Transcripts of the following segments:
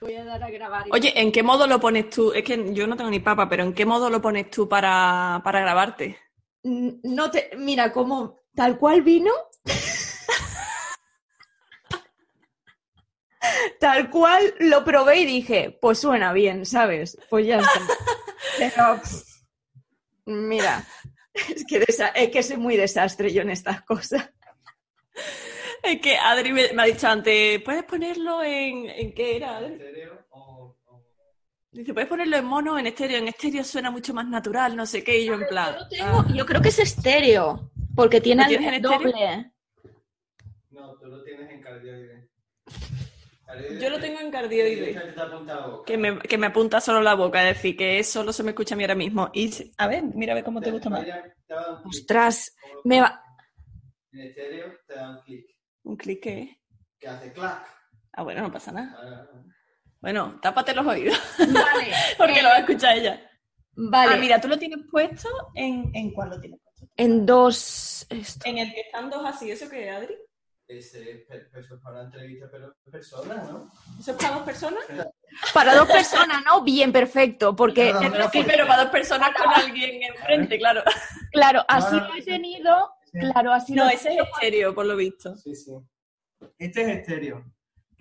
Voy a dar a grabar. y- Oye, ¿en qué modo lo pones tú? Es que yo no tengo ni papa, pero ¿en qué modo lo pones tú para, para grabarte? No te, mira, como tal cual vino. tal cual lo probé y dije, pues suena bien, ¿sabes? Pues ya está. Pero, mira, es que, es que soy muy desastre yo en estas cosas. Es que Adri me, me ha dicho antes, ¿puedes ponerlo en, en qué era? Adri? estéreo o, o- Dice, ¿puedes ponerlo en mono o en estéreo? En estéreo suena mucho más natural, no sé qué, y yo en plan... Yo, lo tengo- yo creo que es estéreo, porque tiene ¿Lo tienes en el estéreo? doble. No, tú lo tienes en cardioide. Yo lo tengo en cardioide. Que me, que me apunta solo la boca, es decir, que solo se me escucha a mí ahora mismo. Y, a ver, mira a ver cómo te gusta más. Ostras, me va- En estéreo te da un clic. Un clic que... Que hace clac. Ah, bueno, no pasa nada. Ah, Bueno, tápate los oídos, Vale, porque eh, lo va a escuchar ella. Vale, Ah, mira, tú lo tienes puesto en... ¿En cuál lo tienes puesto? en dos. esto. En el que están dos así, ¿eso qué, Adri? Ese es eso para entrevista, pero persona, ¿no? ¿Eso es para dos personas? Para dos personas, ¿no? Bien, perfecto, porque No, no, no, Sí, pero para dos personas con alguien enfrente, claro. claro, así no, lo he tenido, claro, así No, lo ese es estéreo, por lo visto. Sí, sí. Este es estéreo.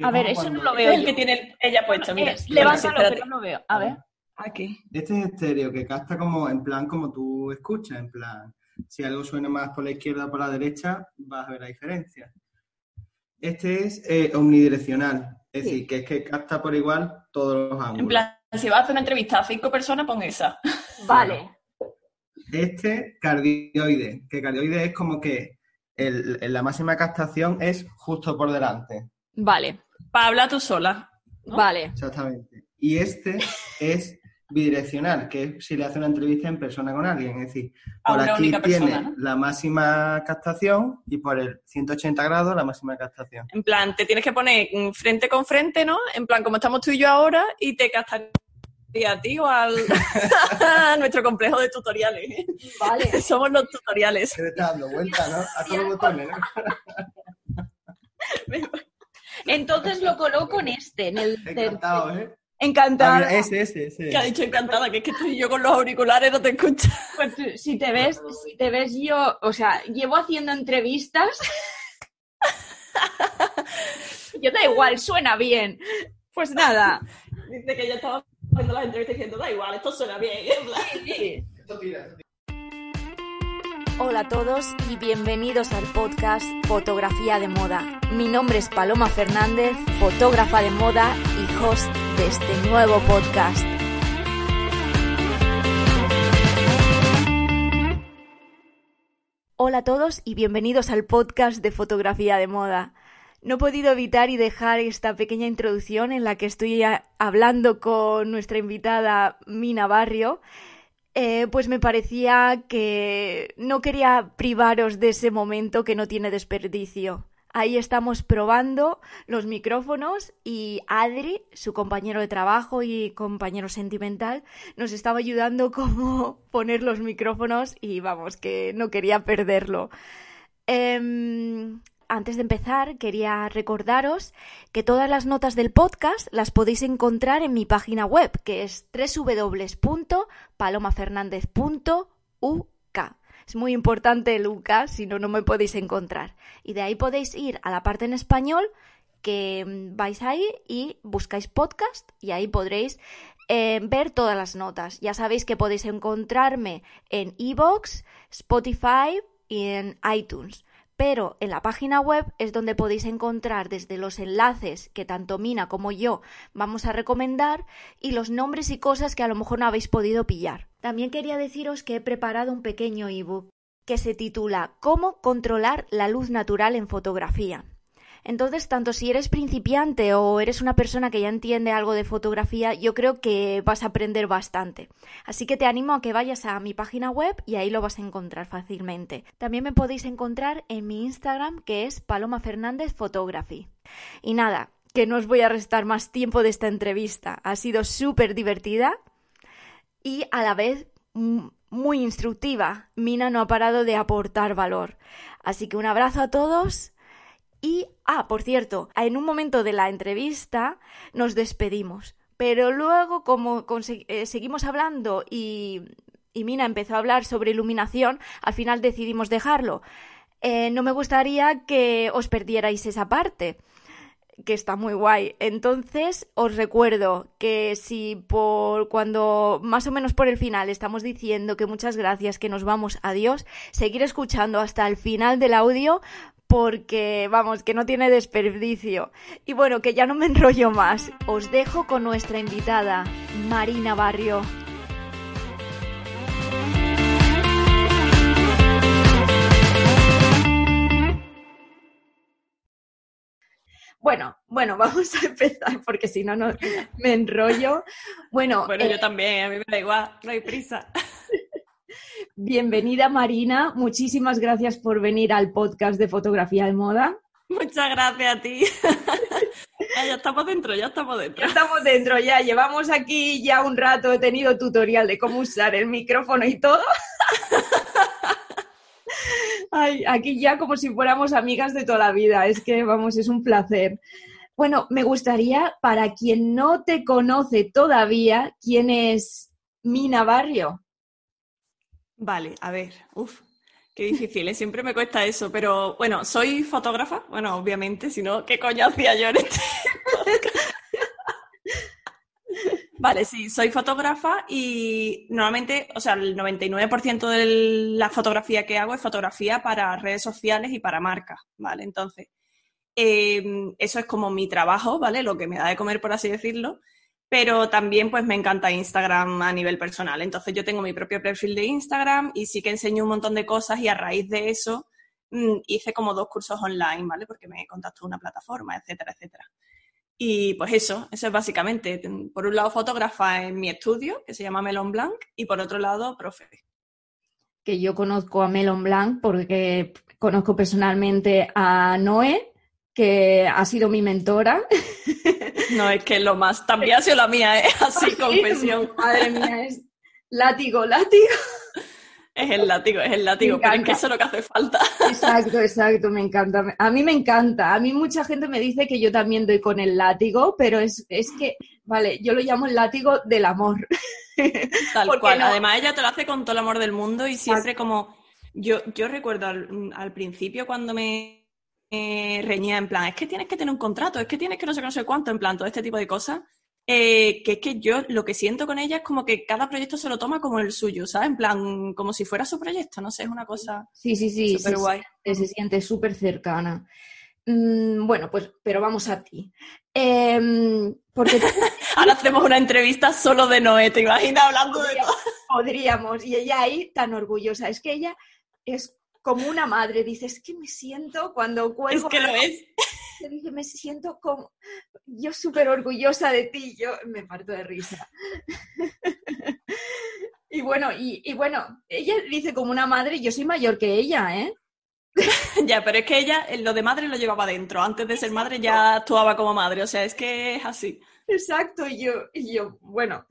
A ver, eso no lo veo es el que tiene ella puesto, mira. Levántalo, pero no veo. A ver. Aquí. Este es estéreo, que capta como en plan como tú escuchas, en plan, si algo suena más por la izquierda o por la derecha, vas a ver la diferencia. Este es eh, omnidireccional, es Sí. decir, que es que capta por igual todos los ángulos. En plan, si vas a hacer una entrevista a cinco personas, pon esa. Vale. Este, cardioide, que cardioide es como que el- el- la máxima captación es justo por delante, Vale. Para hablar tú sola. ¿no? Vale. exactamente. Y este es bidireccional, que es si le hace una entrevista en persona con alguien, es decir, A por aquí tiene persona, ¿no? la máxima captación y por el 180 grados la máxima captación. En plan, te tienes que poner frente con frente, ¿no? En plan, como estamos tú y yo ahora, y te castaría a ti o al a nuestro complejo de tutoriales. Vale. Somos los tutoriales. Se le está dando vuelta, ¿no? A todos los botones, ¿no? Entonces lo coloco en este, en el Encantado, ¿eh? Ah, Encantado. mira, ese, ese, ese. Que ha dicho encantada, que es que estoy yo con los auriculares, no te escucho. Pues tú, si te ves, si te ves yo, o sea, llevo haciendo entrevistas. yo da igual, suena bien. Pues nada. Dice que ya estaba haciendo las entrevistas diciendo, da igual, esto suena bien. Hola a todos y bienvenidos al podcast Fotografía de Moda. Mi nombre es Paloma Fernández, fotógrafa de moda y host de este nuevo podcast. Hola a todos y bienvenidos al podcast de Fotografía de Moda. No he podido evitar y dejar esta pequeña introducción en la que estoy hablando con nuestra invitada Mina Barrio, eh, pues me parecía que no quería privaros de ese momento que no tiene desperdicio. Ahí estamos probando los micrófonos y Adri, su compañero de trabajo y compañero sentimental, nos estaba ayudando cómo poner los micrófonos y vamos, que no quería perderlo. Em, antes de empezar, quería recordaros que todas las notas del podcast las podéis encontrar en mi página web, que es www.palomafernandez.uk. Es muy importante el UK, si no, no me podéis encontrar. Y de ahí podéis ir a la parte en español, que mm, vais ahí y buscáis podcast y ahí podréis eh, ver todas las notas. Ya sabéis que podéis encontrarme en iVoox, Spotify y en iTunes. Pero en la página web es donde podéis encontrar desde los enlaces que tanto Mina como yo vamos a recomendar y los nombres y cosas que a lo mejor no habéis podido pillar. También quería deciros que he preparado un pequeño ebook que se titula Cómo controlar la luz natural en fotografía. Entonces, tanto si eres principiante o eres una persona que ya entiende algo de fotografía, yo creo que vas a aprender bastante. Así que te animo a que vayas a mi página web y ahí lo vas a encontrar fácilmente. También me podéis encontrar en mi Instagram, que es Paloma Fernández Photography. Y nada, que no os voy a restar más tiempo de esta entrevista. Ha sido súper divertida y a la vez muy instructiva. Mina no ha parado de aportar valor. Así que un abrazo a todos Y, ah, por cierto, en un momento de la entrevista nos despedimos. Pero luego, como eh, seguimos hablando y, y, Mina empezó a hablar sobre iluminación, al final decidimos dejarlo. Eh, no me gustaría que os perdierais esa parte que está muy guay. Entonces, os recuerdo que si por cuando más o menos por el final estamos diciendo que muchas gracias, que nos vamos, adiós, seguir escuchando hasta el final del audio porque, vamos, que no tiene desperdicio. Y bueno, que ya no me enrollo más. Os dejo con nuestra invitada, Marina Barrio. Bueno, bueno, vamos a empezar porque si no, no me enrollo. Bueno, bueno yo eh, también, a mí me da igual, no hay prisa. Bienvenida Marina, muchísimas gracias por venir al podcast de fotografía de moda. Muchas gracias a ti. ya, estamos dentro, ya estamos dentro. Ya estamos dentro, ya llevamos aquí ya un rato, he tenido tutorial de cómo usar el micrófono y todo. Ay, aquí ya como si fuéramos amigas de toda la vida. Es que, vamos, es un placer. Bueno, me gustaría, para quien no te conoce todavía, ¿quién es Mina Barrio? Vale, a ver, uff, qué difícil, ¿eh? siempre me cuesta eso, pero bueno, soy fotógrafa, bueno, obviamente, si no, ¿qué coño hacía yo en este Vale, sí, soy fotógrafa y normalmente, o sea, el 99% de la fotografía que hago es fotografía para redes sociales y para marcas, ¿vale? Entonces, em, eso es como mi trabajo, ¿vale? Lo que me da de comer, por así decirlo. Pero también, pues, me encanta Instagram a nivel personal. Entonces, yo tengo mi propio perfil de Instagram y sí que enseño un montón de cosas y a raíz de eso mm, hice como dos cursos online, ¿vale? Porque me contactó una plataforma, etcétera, etcétera. Y pues eso, eso es básicamente, por un lado fotógrafa en mi estudio, que se llama Melon Blanc, y por otro lado profe. Que yo conozco a Melon Blanc porque conozco personalmente a Noé, que ha sido mi mentora. No, es que lo más, también ha sido la mía, ¿eh? Así, confesión. Madre mía, es látigo, látigo. Es el látigo, es el látigo, pero es que eso es lo que hace falta. Exacto, exacto, me encanta. A mí me encanta. A mí mucha gente me dice que yo también doy con el látigo, pero es, es que, vale, yo lo llamo el látigo del amor. Tal cual. Además, ella te lo hace con todo el amor del mundo y siempre como... Yo, yo recuerdo al, principio cuando me reñía en plan, es que tienes que tener un contrato, es que tienes que no sé, no sé cuánto, en plan, todo este tipo de cosas. Eh, que es que yo lo que siento con ella es como que cada proyecto se lo toma como el suyo, ¿sabes? En plan, como si fuera su proyecto, no sé, es una cosa sí, sí, sí, súper guay. Se, siente súper cercana. Mm, bueno, pues, pero vamos a ti. Em, porque Ahora hacemos una entrevista solo de Noé, ¿te imaginas hablando de todo? Podríamos, y ella ahí tan orgullosa. Es que ella es como una madre, dice, es que me siento cuando cuelgo... Es que lo es dije, me siento como, yo súper orgullosa de ti, yo me parto de risa. y bueno, y, bueno, ella dice como una madre, yo soy mayor que ella, ¿eh? ya, pero es que ella lo de madre lo llevaba dentro. Antes de ser madre ya actuaba como madre. O sea, es que es así. Exacto. Y yo, y yo bueno.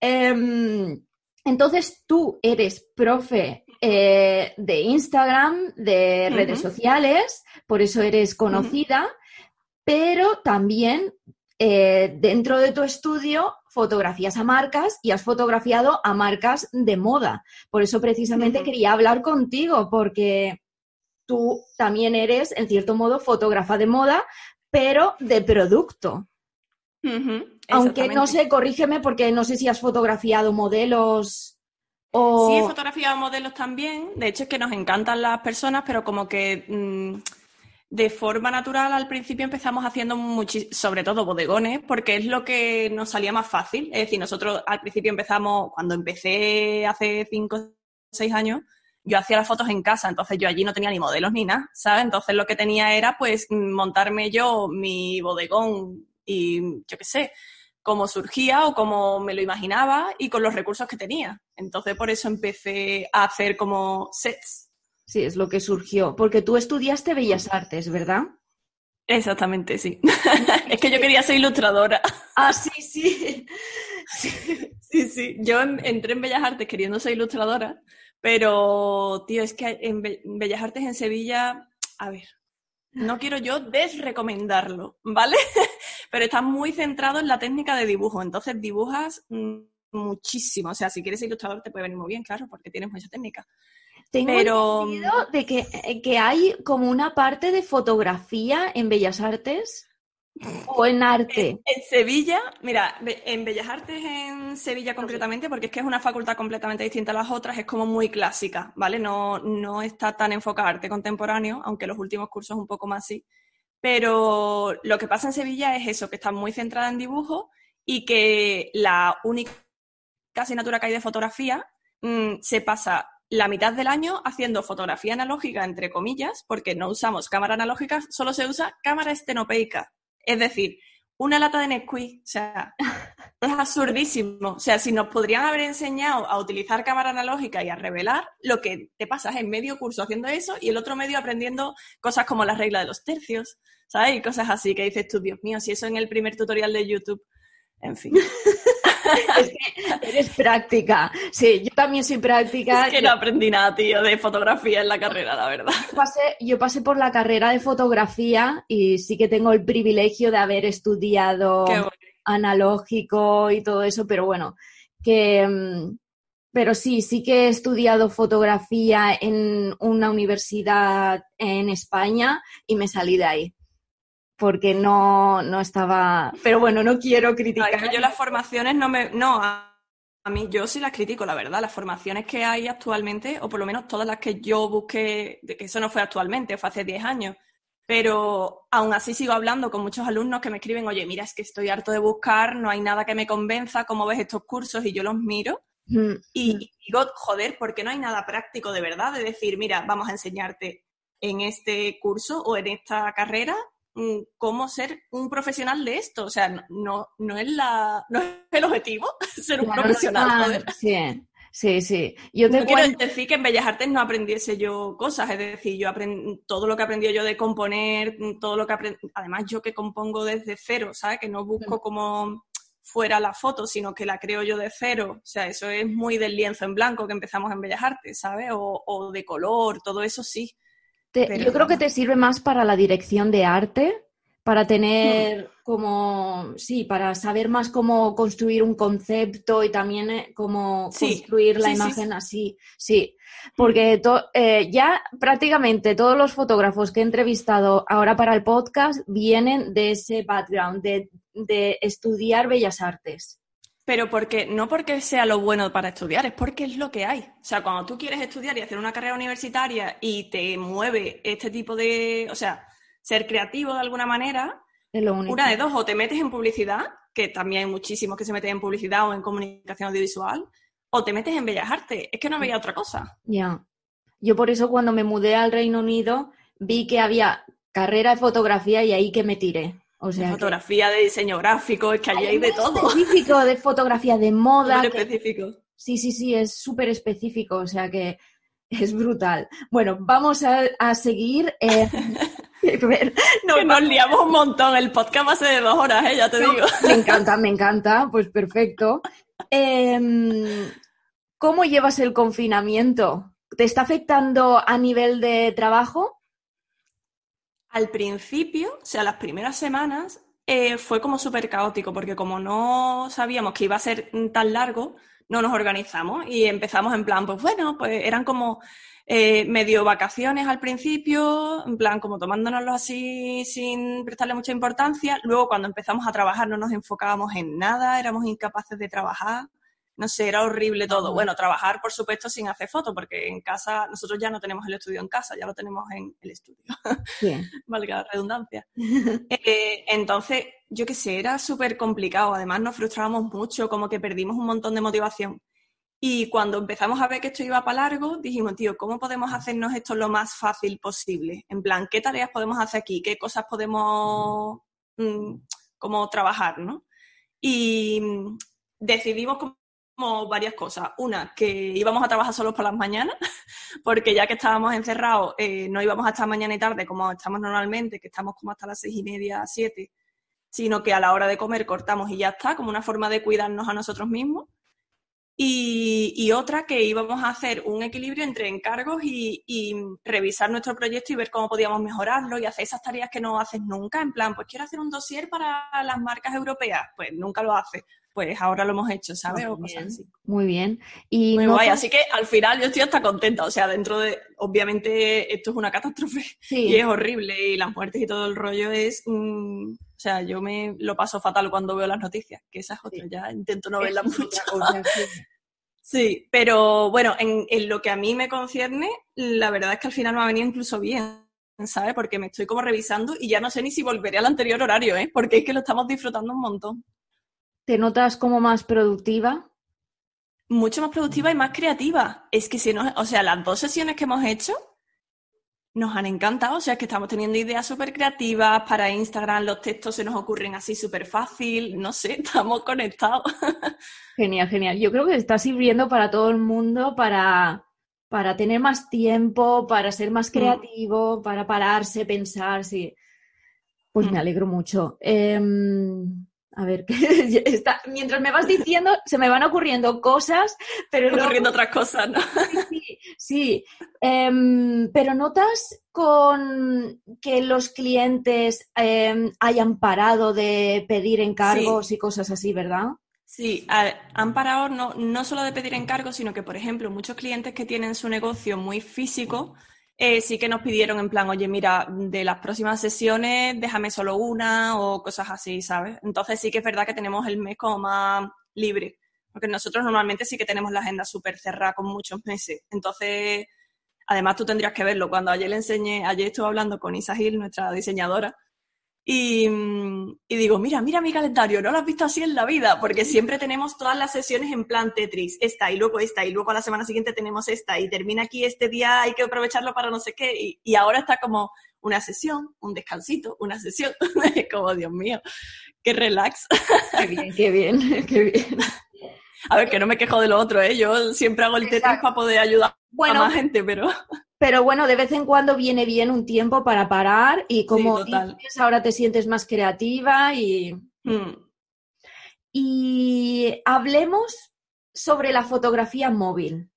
Em, entonces tú eres profe eh, de Instagram, de redes sociales, por eso eres conocida pero también eh, dentro de tu estudio fotografías a marcas y has fotografiado a marcas de moda. Por eso precisamente quería hablar contigo, porque tú también eres, en cierto modo, fotógrafa de moda, pero de producto. Aunque no sé, corrígeme porque no sé si has fotografiado modelos. O... Sí, he fotografiado modelos también. De hecho, es que nos encantan las personas, pero como que mm, de forma natural al principio empezamos haciendo sobre todo bodegones, porque es lo que nos salía más fácil. Es decir, nosotros al principio empezamos, cuando empecé hace cinco o seis años, yo hacía las fotos en casa, entonces yo allí no tenía ni modelos ni nada, ¿sabes? Entonces lo que tenía era pues montarme yo mi bodegón y yo qué sé, cómo surgía o cómo me lo imaginaba y con los recursos que tenía. Entonces por eso empecé a hacer como sets Sí, es lo que surgió. Porque tú estudiaste Bellas Artes, ¿verdad? Exactamente, sí. es que yo quería ser ilustradora. Ah, sí, sí. sí. Sí, Yo entré en Bellas Artes queriendo ser ilustradora, pero, tío, es que en Bellas Artes en Sevilla, a ver, no quiero yo desrecomendarlo, ¿vale? Pero está muy centrado en la técnica de dibujo, entonces dibujas mm, muchísimo. O sea, si quieres ilustrador te puede venir muy bien, claro, porque tienes mucha técnica. Tengo Pero- entendido de que, eh, que hay como una parte de fotografía en Bellas Artes o en arte. En Sevilla, mira, en Bellas Artes en Sevilla concretamente, porque es que es una facultad completamente distinta a las otras, es como muy clásica, ¿vale? No, no está tan enfocada a arte contemporáneo, aunque los últimos cursos un poco más sí. Pero lo que pasa en Sevilla es eso, que está muy centrada en dibujo y que la única asignatura que hay de fotografía mm, se pasa la mitad del año haciendo fotografía analógica, entre comillas, porque no usamos cámara analógica, solo se usa cámara estenopeica. Es decir, una lata de Nesquik, o sea, es absurdísimo. O sea, si nos podrían haber enseñado a utilizar cámara analógica y a revelar, lo que te pasas en medio curso haciendo eso y el otro medio aprendiendo cosas como la regla de los tercios, ¿sabes? Y cosas así que dices tú, Dios mío, si eso en el primer tutorial de YouTube. En fin, Es que eres práctica. Sí, yo también soy práctica. es que no aprendí nada, tío, de fotografía en la carrera, la verdad. Yo pasé, yo pasé por la carrera de fotografía y sí que tengo el privilegio de haber estudiado bueno. analógico y todo eso, pero bueno, que... mm, Pero sí, sí que he estudiado fotografía en una universidad en España y me salí de ahí. Porque no, no estaba. Pero bueno, no quiero No, criticar. es que yo las formaciones no me... No, a, a mí yo sí las critico, la verdad. Las formaciones que hay actualmente, o por lo menos todas las que yo busqué, que eso no fue actualmente, fue hace 10 años, pero aún así sigo hablando con muchos alumnos que me escriben, oye, mira, es que estoy harto de buscar, no hay nada que me convenza, ¿cómo ves estos cursos? Y yo los miro Mm, y, y digo, joder, porque no hay nada práctico de verdad de decir, mira, vamos a enseñarte en este curso o en esta carrera mm, cómo ser un profesional de esto. O sea, no, no, es, la, no es el objetivo ser un claro, profesional. joder. Sí, sí, sí. Yo te No quiero decir que en Bellas Artes no aprendiese yo cosas, es decir, yo aprendí todo lo que aprendí yo de componer, todo lo que aprendí, además yo que compongo desde cero, ¿sabes? Que no busco como fuera la foto, sino que la creo yo de cero, o sea, eso es muy del lienzo en blanco que empezamos en Bellas Artes, ¿sabes? O, o de color, todo eso sí. Te- yo creo que te sirve más para la dirección de arte, para Hmm. tener como, sí, para saber más cómo construir un concepto y también eh, cómo Sí, construir la sí, sí, imagen así, sí, porque to- eh, ya prácticamente todos los fotógrafos que he entrevistado ahora para el podcast vienen de ese background, de, de estudiar bellas artes. Pero porque, no porque sea lo bueno para estudiar, es porque es lo que hay. O sea, cuando tú quieres estudiar y hacer una carrera universitaria y te mueve este tipo de, o sea, ser creativo de alguna manera, Es lo único. una de dos, o te metes en publicidad, que también hay muchísimos que se meten en publicidad o en comunicación audiovisual, o te metes en bellas artes. Es que no veía otra cosa. Ya. Yo por eso cuando me mudé al Reino Unido vi que había carrera de fotografía y ahí que me tiré. O sea, de que- fotografía, de diseño gráfico, es que allí hay de todo. específico de fotografía de moda. Súper que- específico. Sí, sí, sí, es súper específico, o sea que es brutal. Bueno, vamos a, a seguir. eh, no, nos liamos un montón. El podcast va a ser de dos horas, ¿eh? ya te No, digo. Me encanta, me encanta, pues perfecto. Em, ¿Cómo llevas el confinamiento? ¿Te está afectando a nivel de trabajo? Al principio, o sea, las primeras semanas, eh, fue como súper caótico, porque como no sabíamos que iba a ser tan largo, no nos organizamos y empezamos en plan, pues bueno, pues eran como eh, medio vacaciones al principio, en plan como tomándonoslo así sin prestarle mucha importancia. Luego cuando empezamos a trabajar no nos enfocábamos en nada, éramos incapaces de trabajar. No sé, era horrible todo. Ajá. Bueno, trabajar, por supuesto, sin hacer fotos, porque en casa, nosotros ya no tenemos el estudio en casa, ya lo tenemos en el estudio Sí. valga la redundancia. Eh, entonces, yo qué sé, era súper complicado. Además, nos frustrábamos mucho, como que perdimos un montón de motivación. Y cuando empezamos a ver que esto iba para largo, dijimos, tío, ¿cómo podemos hacernos esto lo más fácil posible? En plan, ¿qué tareas podemos hacer aquí? ¿Qué cosas podemos mm, como trabajar, no? Y mm, decidimos como como varias cosas. Una, que íbamos a trabajar solos por las mañanas, porque ya que estábamos encerrados, eh, no íbamos a estar mañana y tarde como estamos normalmente, que estamos como hasta las seis y media, siete, sino que a la hora de comer cortamos y ya está, como una forma de cuidarnos a nosotros mismos. y, otra que íbamos a hacer un equilibrio entre encargos y, revisar nuestro proyecto y ver cómo podíamos mejorarlo y hacer esas tareas que no haces nunca, en plan, pues quiero hacer un dossier para las marcas europeas, pues nunca lo haces, pues ahora lo hemos hecho, ¿sabes? Muy o bien, así. Muy bien. Y Muy no guay, te- así que al final yo estoy hasta contenta, o sea, dentro de, obviamente esto es una catástrofe Sí. y es horrible y las muertes y todo el rollo es, mm, o sea, yo me lo paso fatal cuando veo las noticias, que esa es otra, ya intento no verlas mucho. otra cosa, sí. Sí, pero bueno, en, en lo que a mí me concierne, la verdad es que al final me ha venido incluso bien, ¿sabes? Porque me estoy como revisando y ya no sé ni si volveré al anterior horario, ¿eh? Porque es que lo estamos disfrutando un montón. ¿Te notas como más productiva? Mucho más productiva y más creativa. Es que si no, o sea, las dos sesiones que hemos hecho nos han encantado, o sea, es que estamos teniendo ideas súper creativas para Instagram, los textos se nos ocurren así súper fácil, no sé, estamos conectados. Genial, genial. Yo creo que está sirviendo para todo el mundo para, para tener más tiempo, para ser más creativo, para pararse, pensar, sí. Pues me Mm. alegro mucho. Em, a ver, que está- mientras me vas diciendo, se me van ocurriendo cosas, pero luego- ocurriendo otras cosas, ¿no? Sí, sí. Em, pero notas con que los clientes em, hayan parado de pedir encargos y cosas así, ¿verdad? Sí, han parado no, no solo de pedir encargos, sino que, por ejemplo, muchos clientes que tienen su negocio muy físico, eh, sí que nos pidieron en plan, oye, mira, de las próximas sesiones déjame solo una o cosas así, ¿sabes? Entonces sí que es verdad que tenemos el mes como más libre, porque nosotros normalmente sí que tenemos la agenda súper cerrada con muchos meses. Entonces, además tú tendrías que verlo. Cuando ayer le enseñé, ayer estuve hablando con Isa Gil, nuestra diseñadora, y, mm, y digo, mira, mira mi calendario, no lo has visto así en la vida, porque siempre tenemos todas las sesiones en plan Tetris, esta y luego esta, y luego a la semana siguiente tenemos esta, y termina aquí este día, hay que aprovecharlo para no sé qué, y, y ahora está como una sesión, un descansito, una sesión, como Dios mío, qué relax. Qué bien, qué bien, qué bien. A ver, que no me quejo de lo otro, ¿eh? Yo siempre hago el Tetris Exacto. para poder ayudar Bueno, a más gente, pero... pero bueno, de vez en cuando viene bien un tiempo para parar y como dices, ahora te sientes más creativa y, mm, y hablemos sobre la fotografía móvil.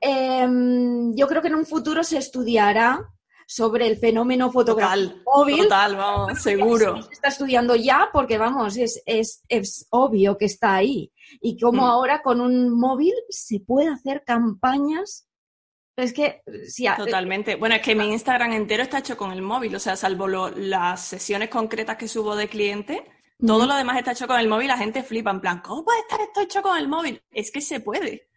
Em, yo creo que en un futuro se estudiará sobre el fenómeno fotográfico Total, móvil. total, vamos, seguro. Se está estudiando ya porque, vamos, es, es, es obvio que está ahí. Y como Mm. ahora con un móvil se puede hacer campañas. Es que, sí, a- Totalmente. Bueno, es que mi Instagram entero está hecho con el móvil, o sea, salvo lo- las sesiones concretas que subo de cliente, todo lo demás está hecho con el móvil, la gente flipa, en plan, ¿cómo puede estar esto hecho con el móvil? Es que se puede.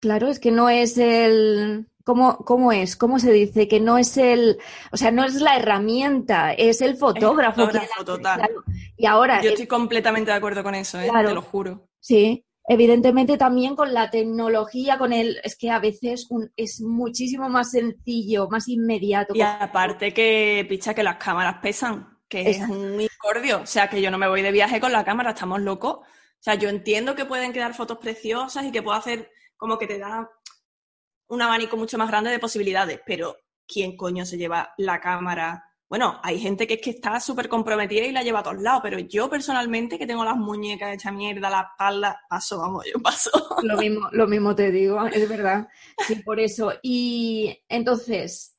Claro, es que no es el... ¿Cómo, ¿Cómo es? ¿Cómo se dice? Que no es el... O sea, no es la herramienta, es el fotógrafo. la- total. claro. Y ahora, Yo eh, estoy completamente de acuerdo con eso, ¿eh? Claro. Te lo juro. Sí, evidentemente también con la tecnología, con el, es que a veces un- es muchísimo más sencillo, más inmediato. Y aparte que, picha, que las cámaras pesan, que es un incordio. O sea, que yo no me voy de viaje con la cámara, estamos locos. O sea, yo entiendo que pueden quedar fotos preciosas y que puedo hacer como que te da un abanico mucho más grande de posibilidades, pero ¿quién coño se lleva la cámara? Bueno, hay gente que es que está súper comprometida y la lleva a todos lados, pero yo personalmente, que tengo las muñecas hechas mierda, la espalda, paso, vamos, yo paso. Lo mismo, lo mismo te digo, es verdad. Sí, por eso. Y entonces,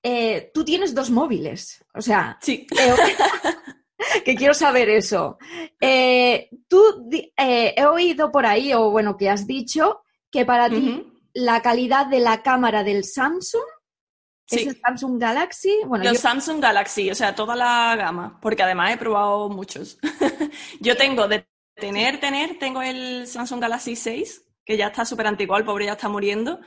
eh, tú tienes dos móviles, o sea, Sí. eh, que quiero saber eso. Eh, tú eh, he oído por ahí, o bueno, que has dicho, que para ti la calidad de la cámara del Samsung es el Samsung Galaxy. Bueno, Los yo- Samsung Galaxy, o sea, toda la gama, porque además he probado muchos. Yo tengo de tener, tener, tengo el Samsung Galaxy 6, que ya está súper antiguo, el pobre ya está muriendo,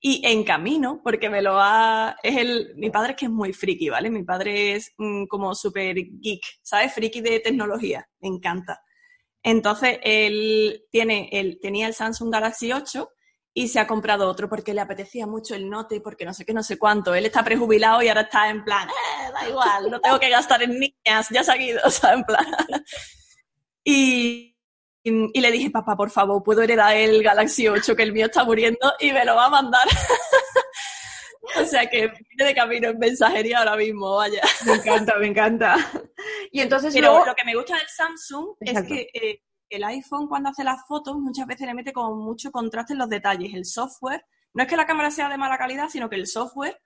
y en camino, porque me lo ha... Es el... Mi padre es que es muy friki, ¿vale? Mi padre es mm, como súper geek, ¿sabes? Friki de tecnología, me encanta. Entonces, él tiene el, tenía el Samsung Galaxy 8 y se ha comprado otro porque le apetecía mucho el Note, porque no sé qué, no sé cuánto. Él está prejubilado y ahora está en plan, eh, da igual, no tengo que gastar en niñas, ya se ha ido, o sea, en plan. Y, y le dije, papá, por favor, ¿puedo heredar el Galaxy 8 que el mío está muriendo y me lo va a mandar? o sea que viene de camino en mensajería ahora mismo, vaya. Me encanta, me encanta. Y entonces Pero luego- lo que me gusta del Samsung Exacto. es que eh, el iPhone cuando hace las fotos muchas veces le mete con mucho contraste en los detalles. El software, no es que la cámara sea de mala calidad, sino que el software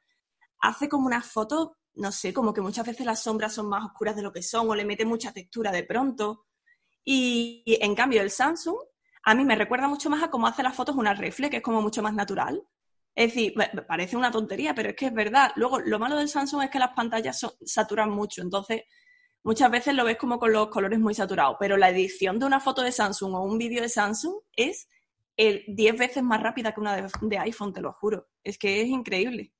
hace como unas fotos, no sé, como que muchas veces las sombras son más oscuras de lo que son o le mete mucha textura de pronto. Y, en cambio el Samsung a mí me recuerda mucho más a cómo hace las fotos una reflex, que es como mucho más natural. Es decir, parece una tontería, pero es que es verdad. Luego, lo malo del Samsung es que las pantallas saturan mucho, entonces muchas veces lo ves como con los colores muy saturados, pero la edición de una foto de Samsung o un vídeo de Samsung es el 10 veces más rápida que una de, iPhone, te lo juro. Es que es increíble.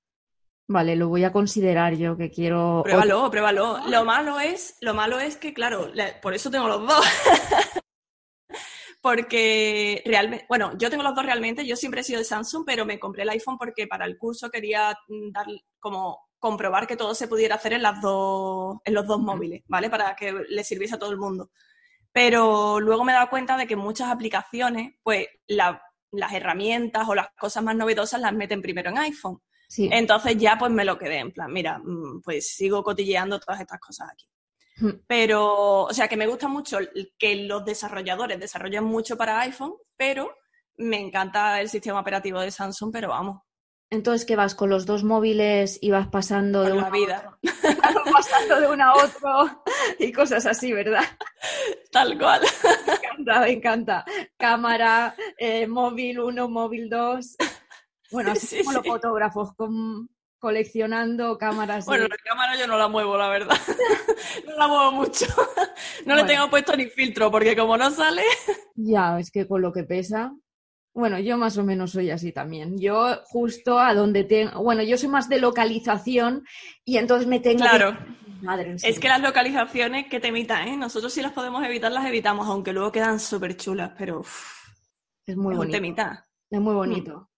Vale, lo voy a considerar yo que quiero. Pruébalo, pruébalo. Lo malo es, lo malo es que, claro, por eso tengo los dos. porque realmente, bueno, yo tengo los dos realmente, yo siempre he sido de Samsung, pero me compré el iPhone porque para el curso quería mm, dar como comprobar que todo se pudiera hacer en las dos, en los dos móviles, ¿vale? Para que le sirviese a todo el mundo. Pero luego me he dado cuenta de que muchas aplicaciones, pues las herramientas o las cosas más novedosas las meten primero en iPhone. Entonces ya pues me lo quedé en plan, mira, mm, pues sigo cotilleando todas estas cosas aquí. Pero, o sea, que me gusta mucho que los desarrolladores desarrollen mucho para iPhone, pero me encanta el sistema operativo de Samsung, pero vamos. Entonces, ¿qué vas con los dos móviles y vas pasando de una vida? pasando de una a otro y cosas así, ¿verdad? Tal cual. Me encanta, me encanta. Cámara, eh, móvil 1, móvil 2. Bueno, así como los fotógrafos, con coleccionando cámaras. Bueno, la cámara yo no la muevo, la verdad. no la muevo mucho. no le tengo puesto ni filtro, porque como no sale. ya, es que con lo que pesa. Bueno, yo más o menos soy así también. Yo justo a donde tengo, bueno, yo soy más de localización y entonces me tengo claro. Madre es que las localizaciones que te ¿eh? Nosotros si las podemos evitar, las evitamos, aunque luego quedan súper chulas, pero es muy bonito. Es muy bonito.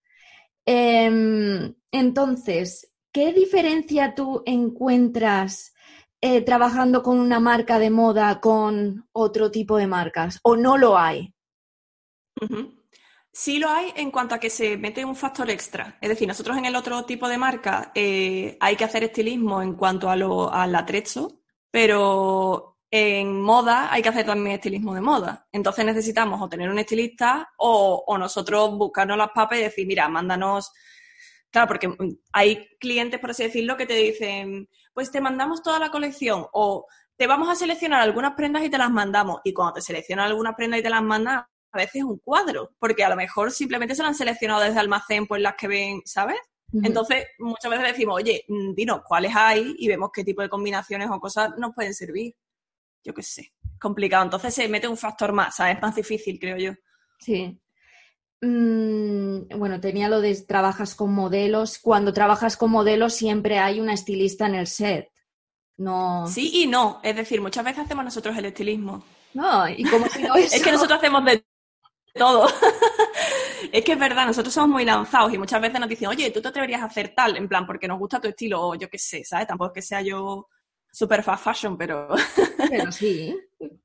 Em, entonces, ¿qué diferencia tú encuentras eh, trabajando con una marca de moda con otro tipo de marcas? ¿O no lo hay? Sí lo hay en cuanto a que se mete un factor extra. Es decir, nosotros en el otro tipo de marca eh, hay que hacer estilismo en cuanto a lo, al atrecho, pero en moda hay que hacer también estilismo de moda. Entonces necesitamos o tener un estilista o, nosotros buscarnos las papas y decir, mira, mándanos. Claro, porque hay clientes, por así decirlo, que te dicen, pues te mandamos toda la colección o te vamos a seleccionar algunas prendas y te las mandamos. Y cuando te seleccionan algunas prendas y te las mandan, a veces un cuadro, porque a lo mejor simplemente se lo han seleccionado desde almacén, pues las que ven, ¿sabes? Entonces, muchas veces decimos, oye, mm, dinos cuáles hay y vemos qué tipo de combinaciones o cosas nos pueden servir yo qué sé, complicado. Entonces se mete un factor más, ¿sabes? Es más difícil, creo yo. Sí. Mm, bueno, tenía lo de trabajas con modelos. Cuando trabajas con modelos siempre hay una estilista en el set. No. Sí y no. Es decir, muchas veces hacemos nosotros el estilismo. No, y como si no es que nosotros hacemos de todo. es que es verdad, nosotros somos muy lanzados y muchas veces nos dicen, oye, tú te atreverías a hacer tal, en plan, porque nos gusta tu estilo, o yo qué sé, ¿sabes? Tampoco es que sea yo super fast fashion, pero... Pero sí.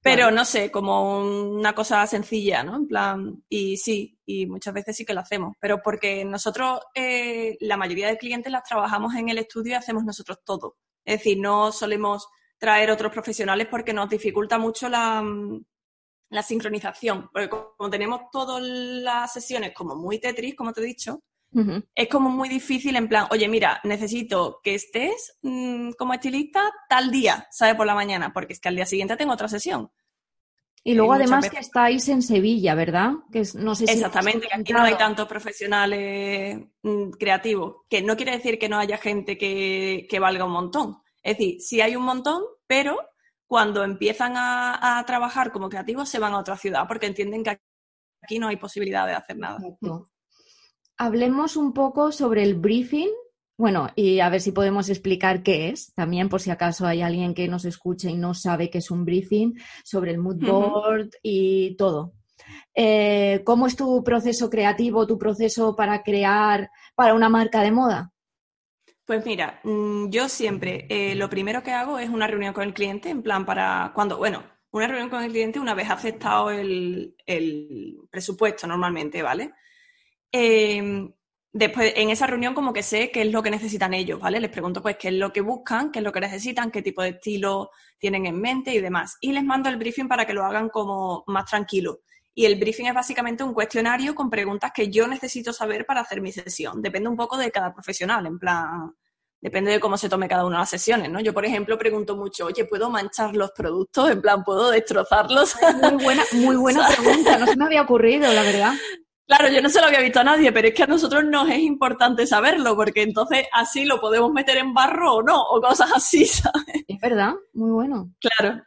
pero no sé, como una cosa sencilla, ¿no? En plan, y sí, y muchas veces sí que lo hacemos, pero porque nosotros, eh, la mayoría de clientes las trabajamos en el estudio y hacemos nosotros todo. Es decir, no solemos traer otros profesionales porque nos dificulta mucho la, la sincronización, porque como tenemos todas las sesiones como muy Tetris, como te he dicho, es como muy difícil en plan, oye, mira, necesito que estés mm, como estilista tal día, ¿sabes? Por la mañana, porque es que al día siguiente tengo otra sesión. Y luego además que estáis en Sevilla, ¿verdad? Que no sé Exactamente, que aquí no hay tantos profesionales mm, creativos, que no quiere decir que no haya gente que, valga un montón. Es decir, sí hay un montón, pero cuando empiezan a, trabajar como creativos se van a otra ciudad porque entienden que aquí no hay posibilidad de hacer nada hablemos un poco sobre el briefing. Bueno, y a ver si podemos explicar qué es, también por si acaso hay alguien que nos escuche y no sabe qué es un briefing, sobre el mood board y todo. Eh, ¿Cómo es tu proceso creativo, tu proceso para crear para una marca de moda? Pues mira, mm, yo siempre eh, lo primero que hago es una reunión con el cliente, en plan para cuando, bueno, una reunión con el cliente una vez aceptado el, el presupuesto normalmente, ¿vale? Em, después en esa reunión como que sé qué es lo que necesitan ellos, ¿vale? Les pregunto pues qué es lo que buscan, qué es lo que necesitan, qué tipo de estilo tienen en mente y demás. Y les mando el briefing para que lo hagan como más tranquilo. Y el briefing es básicamente un cuestionario con preguntas que yo necesito saber para hacer mi sesión. Depende un poco de cada profesional, en plan, depende de cómo se tome cada una de las sesiones, ¿no? Yo, por ejemplo, pregunto mucho, oye, ¿puedo manchar los productos? En plan, ¿puedo destrozarlos? Muy buena, muy buena pregunta, no se me había ocurrido, la verdad. Claro, yo no se lo había visto a nadie, pero es que a nosotros nos es importante saberlo, porque entonces así lo podemos meter en barro o no, o cosas así, ¿sabes? Es verdad, muy bueno. Claro.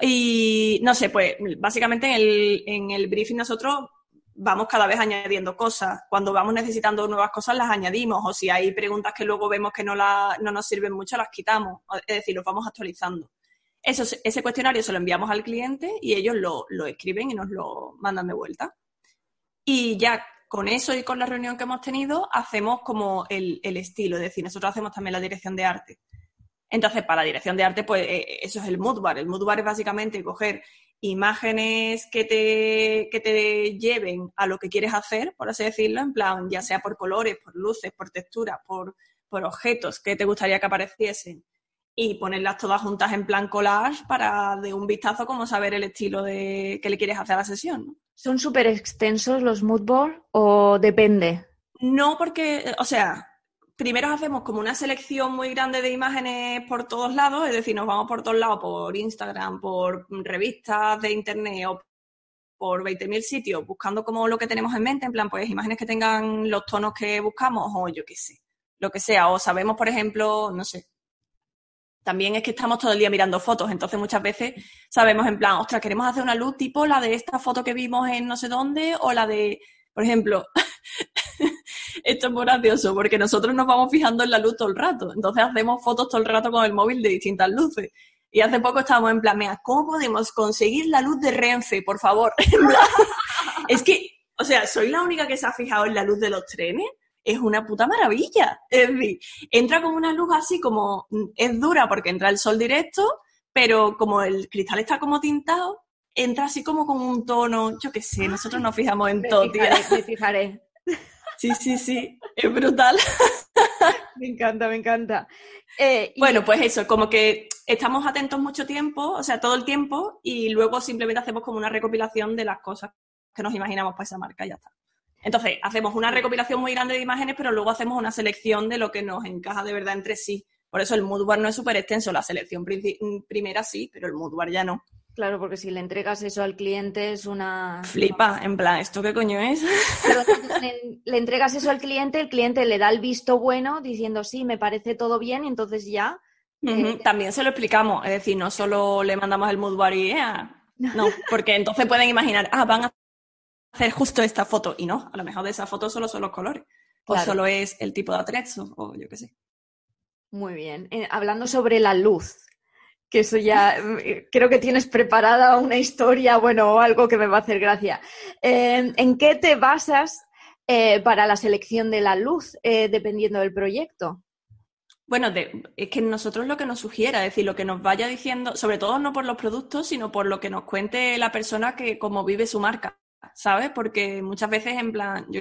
Y no sé, pues básicamente en el, en el briefing nosotros vamos cada vez añadiendo cosas. Cuando vamos necesitando nuevas cosas las añadimos o si hay preguntas que luego vemos que no, la, no nos sirven mucho las quitamos. Es decir, los vamos actualizando. Eso, ese cuestionario se lo enviamos al cliente y ellos lo, lo escriben y nos lo mandan de vuelta. Y ya con eso y con la reunión que hemos tenido hacemos como el, el estilo. Es decir, nosotros hacemos también la dirección de arte. Entonces, para la dirección de arte, pues eh, eso es el mood bar. El mood bar es básicamente coger imágenes que te, que te lleven a lo que quieres hacer, por así decirlo, en plan, ya sea por colores, por luces, por texturas, por, por objetos que te gustaría que apareciesen y ponerlas todas juntas en plan collage para de un vistazo como saber el estilo de que le quieres hacer a la sesión. ¿Son súper extensos los mood board o depende? No, porque, o sea, primero hacemos como una selección muy grande de imágenes por todos lados, es decir, nos vamos por todos lados, por Instagram, por revistas de internet o por 20.000 sitios, buscando como lo que tenemos en mente, en plan, pues imágenes que tengan los tonos que buscamos o yo qué sé, lo que sea. O sabemos, por ejemplo, no sé, también es que estamos todo el día mirando fotos, entonces muchas veces sabemos en plan, ostras, queremos hacer una luz tipo la de esta foto que vimos en no sé dónde o la de, por ejemplo, esto es muy gracioso porque nosotros nos vamos fijando en la luz todo el rato. Entonces hacemos fotos todo el rato con el móvil de distintas luces. Y hace poco estábamos en plan, ¿cómo podemos conseguir la luz de Renfe, por favor? es que, o sea, soy la única que se ha fijado en la luz de los trenes. Es una puta maravilla. Es decir, entra como una luz así como, es dura porque entra el sol directo, pero como el cristal está como tintado, entra así como con un tono, yo qué sé, nosotros nos fijamos en todo, tía. Me fijaré. Sí, sí, sí, es brutal. me encanta, me encanta. Eh, bueno, pues eso, como que estamos atentos mucho tiempo, o sea, todo el tiempo, y luego simplemente hacemos como una recopilación de las cosas que nos imaginamos para esa marca y ya está. Entonces, hacemos una recopilación muy grande de imágenes, pero luego hacemos una selección de lo que nos encaja de verdad entre sí. Por eso el moodboard no es súper extenso, la selección primera sí, pero el moodboard ya no. Claro, porque si le entregas eso al cliente es una... Flipa, en plan, ¿esto qué coño es? Pero le, entregas eso al cliente, el cliente le da el visto bueno diciendo, sí, me parece todo bien, y entonces ya... Eh, También se lo explicamos, es decir, no solo le mandamos el mood y no, porque entonces pueden imaginar, ah, van a hacer justo esta foto, y no, a lo mejor de esa foto solo son los colores, o solo es el tipo de atrezo, o yo qué sé. Muy bien. Eh, hablando sobre la luz, que eso ya eh, creo que tienes preparada una historia, bueno, o algo que me va a hacer gracia. Eh, ¿En qué te basas eh, para la selección de la luz, dependiendo del proyecto? Bueno, es que nosotros lo que nos sugiera, es decir, lo que nos vaya diciendo, sobre todo no por los productos, sino por lo que nos cuente la persona que cómo vive su marca, ¿sabes? Porque muchas veces, en plan, yo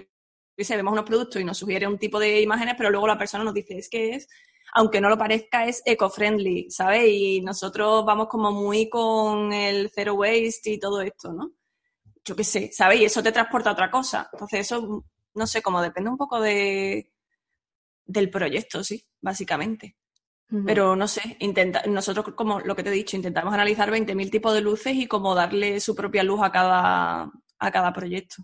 sé, vemos unos productos y nos sugiere un tipo de imágenes, pero luego la persona nos dice, es que es aunque no lo parezca, es eco-friendly, ¿sabes? Y nosotros vamos como muy con el zero waste y todo esto, ¿no? Yo qué sé, ¿sabes? Y eso te transporta a otra cosa. Entonces eso, no sé, como depende un poco de, del proyecto, sí, básicamente. Pero no sé, intenta, nosotros como lo que te he dicho, intentamos analizar 20.000 tipos de luces y como darle su propia luz a cada, a cada proyecto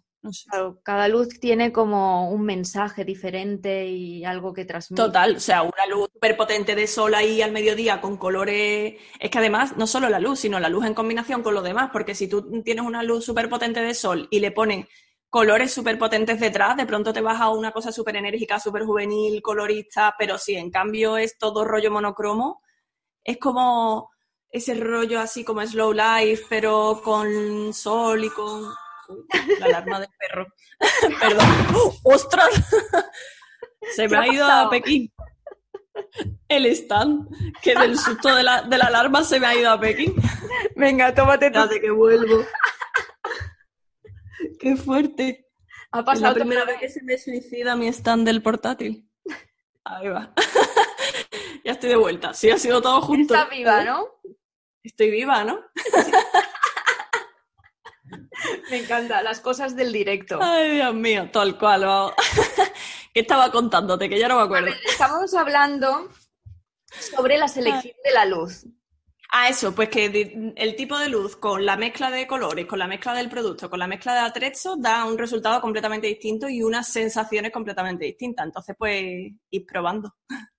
cada luz tiene como un mensaje diferente y algo que transmite. Total, o sea, una luz súper potente de sol ahí al mediodía con colores. Es que además, no solo la luz, sino la luz en combinación con lo demás, porque si tú tienes una luz súper potente de sol y le pones colores súper potentes detrás, de pronto te vas a una cosa súper enérgica, súper juvenil, colorista, pero si en cambio es todo rollo monocromo, es como ese rollo así como slow life, pero con sol y con la alarma del perro. Perdón. ¡Ostras! Se me ha ido a Pekín. El stand, que del susto de la, de la alarma se me ha ido a Pekín. Venga, tómate tu... que vuelvo. ¡Qué fuerte! Ha pasado es la primera vez que se me suicida mi stand del portátil. Ahí va. ya estoy de vuelta. Sí, ha sido todo junto. Está viva, ¿no? Estoy viva, ¿no? Me encanta, las cosas del directo. Ay, Dios mío, tal cual. Vamos. ¿Qué estaba contándote? Que ya no me acuerdo. Estábamos hablando sobre la selección de la luz. Ah, eso, pues que el tipo de luz con la mezcla de colores, con la mezcla del producto, con la mezcla de atrezo, da un resultado completamente distinto y unas sensaciones completamente distintas. Entonces, pues, ir probando.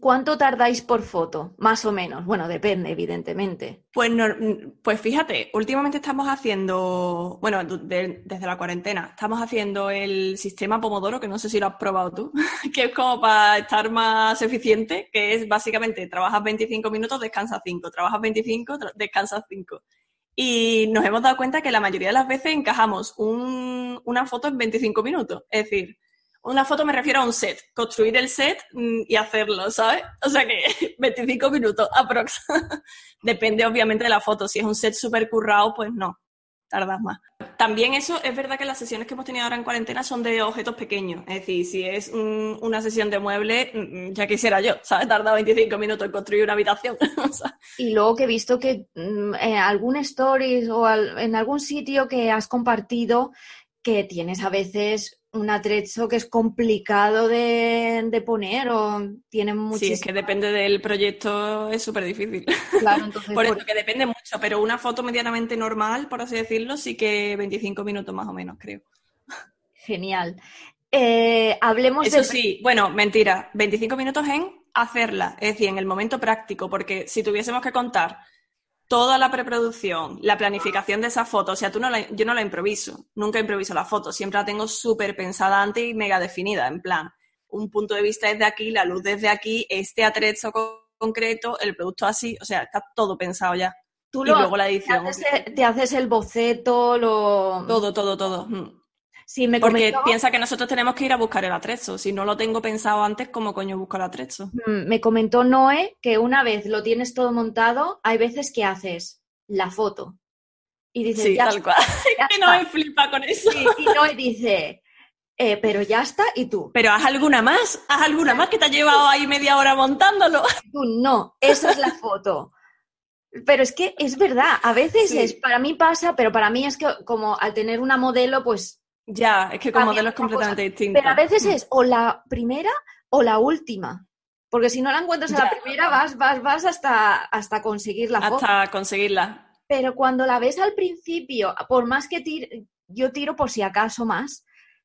¿Cuánto tardáis por foto? Más o menos. Bueno, depende, evidentemente. Pues, pues fíjate, últimamente estamos haciendo, bueno, desde la cuarentena, estamos haciendo el sistema Pomodoro, que no sé si lo has probado tú, que es como para estar más eficiente, que es básicamente trabajas 25 minutos, descansas 5, trabajas 25, descansas 5. Y nos hemos dado cuenta que la mayoría de las veces encajamos una foto en 25 minutos. Es decir, una foto me refiero a un set, construir el set mm, y hacerlo, ¿sabes? O sea que 25 minutos aprox. Depende obviamente de la foto. Si es un set súper currado, pues no, tardas más. También eso es verdad que las sesiones que hemos tenido ahora en cuarentena son de objetos pequeños. Es decir, si es una sesión de muebles, mm, ya quisiera yo, ¿sabes? Tarda 25 minutos en construir una habitación. Y luego que he visto que mm, en algún stories o en algún sitio que has compartido que tienes a veces un atrezo que es complicado de, poner o tiene muchísimo... Sí, es que depende del proyecto, es súper difícil. Claro, entonces... por, eso que depende mucho, pero una foto medianamente normal, por así decirlo, sí que 25 minutos más o menos, creo. Genial. Eh, hablemos Eso sí, bueno, mentira, 25 minutos en hacerla, es decir, en el momento práctico, porque si tuviésemos que contar toda la preproducción, la planificación de esa foto, o sea, tú no yo no la improviso, nunca improviso la foto, siempre la tengo súper pensada antes y mega definida, en plan, un punto de vista desde aquí, la luz desde aquí, este atrezo concreto, el producto así, o sea, está todo pensado ya. Tú y luego la edición. Te haces, el boceto, lo... Todo, todo, todo. Mm. Sí, me Porque piensa que nosotros tenemos que ir a buscar el atrezo. Si no lo tengo pensado antes, ¿cómo coño busco el atrezo? Mm, me comentó Noé que una vez lo tienes todo montado, hay veces que haces la foto. Y dices, sí, tal cual. que Noé flipa con eso. y Noé dice, eh, pero ya está, ¿y tú? ¿Pero haz alguna más? ¿Haz alguna más que te ha llevado ahí media hora montándolo? Tú, no, esa es la foto. Pero es que es verdad, a veces es, para mí pasa, pero para mí es que como al tener una modelo, pues ya, es que como modelo es completamente distinto. Pero a veces mm. es o la primera o la última. Porque si no la encuentras a la primera, vas, vas, vas hasta, hasta conseguir la foto. Hasta conseguirla. Pero cuando la ves al principio, por más que tire, yo tiro por si acaso más,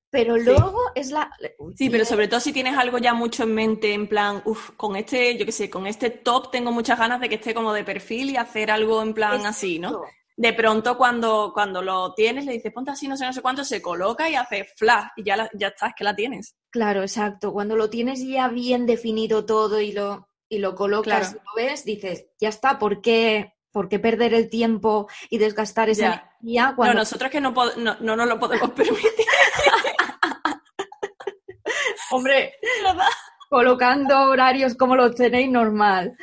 pero luego es la... Sí, pero sobre todo si tienes algo ya mucho en mente, en plan, uff, con este, yo qué sé, con este top tengo muchas ganas de que esté como de perfil y hacer algo en plan así, ¿no? De pronto cuando, cuando lo tienes le dices, ponte así, no sé, no sé cuánto, se coloca y hace flash y ya, ya está, es que la tienes. Claro, exacto. Cuando lo tienes ya bien definido todo y lo, y lo colocas y lo ves, dices, ya está, ¿por qué, ¿por qué perder el tiempo y desgastar esa energía? Cuando... No, nosotros que no, no, no nos lo podemos permitir. Hombre, colocando horarios como los tenéis normal.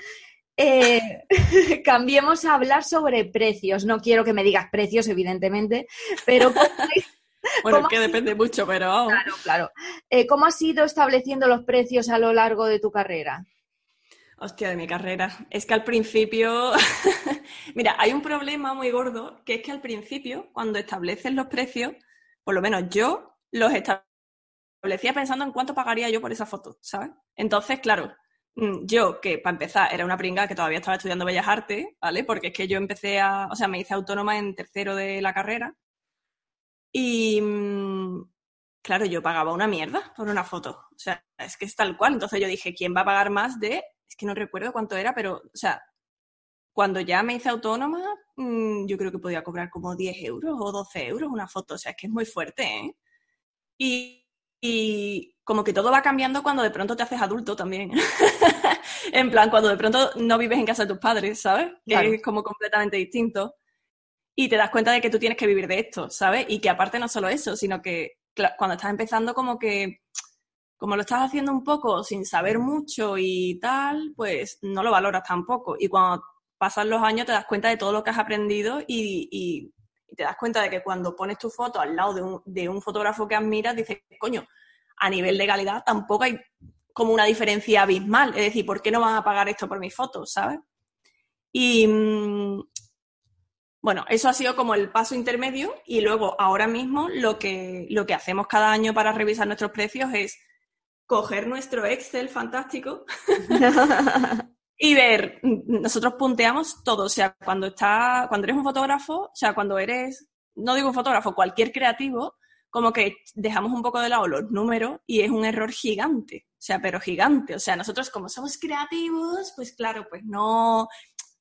Eh, cambiemos a hablar sobre precios. No quiero que me digas precios, evidentemente, pero... bueno, que depende mucho, pero... Claro, claro. Eh, ¿Cómo has ido estableciendo los precios a lo largo de tu carrera? Hostia, de mi carrera. Es que al principio, mira, hay un problema muy gordo, que es que al principio, cuando estableces los precios, por lo menos yo los establecía pensando en cuánto pagaría yo por esa foto, ¿sabes? Entonces, claro, yo, que para empezar era una pringa que todavía estaba estudiando Bellas Artes, ¿vale? Porque es que yo empecé a, o sea, me hice autónoma en tercero de la carrera y, mm, claro, yo pagaba una mierda por una foto. O sea, es que es tal cual. Entonces yo dije, ¿quién va a pagar más de, es que no recuerdo cuánto era, pero, o sea, cuando ya me hice autónoma, mm, yo creo que podía cobrar como 10 euros o 12 euros una foto. O sea, es que es muy fuerte, ¿eh? Y, y como que todo va cambiando cuando de pronto te haces adulto también. en plan, cuando de pronto no vives en casa de tus padres, ¿sabes? Que es como completamente distinto. Y te das cuenta de que tú tienes que vivir de esto, ¿sabes? Y que aparte no solo eso, sino que cuando estás empezando como que, como lo estás haciendo un poco sin saber mucho y tal, pues no lo valoras tampoco. Y cuando pasan los años te das cuenta de todo lo que has aprendido y, y te das cuenta de que cuando pones tu foto al lado de un, de un fotógrafo que admiras, dices, coño, a nivel de calidad tampoco hay como una diferencia abismal. Es decir, ¿por qué no van a pagar esto por mis fotos, sabes? Y mm, bueno, eso ha sido como el paso intermedio y luego ahora mismo lo que, lo que hacemos cada año para revisar nuestros precios es coger nuestro Excel fantástico y ver, nosotros punteamos todo, o sea, cuando está, cuando eres un fotógrafo, o sea, cuando eres, no digo un fotógrafo, cualquier creativo, como que dejamos un poco de lado los números y es un error gigante, o sea, pero gigante, o sea, nosotros como somos creativos, pues claro, pues no,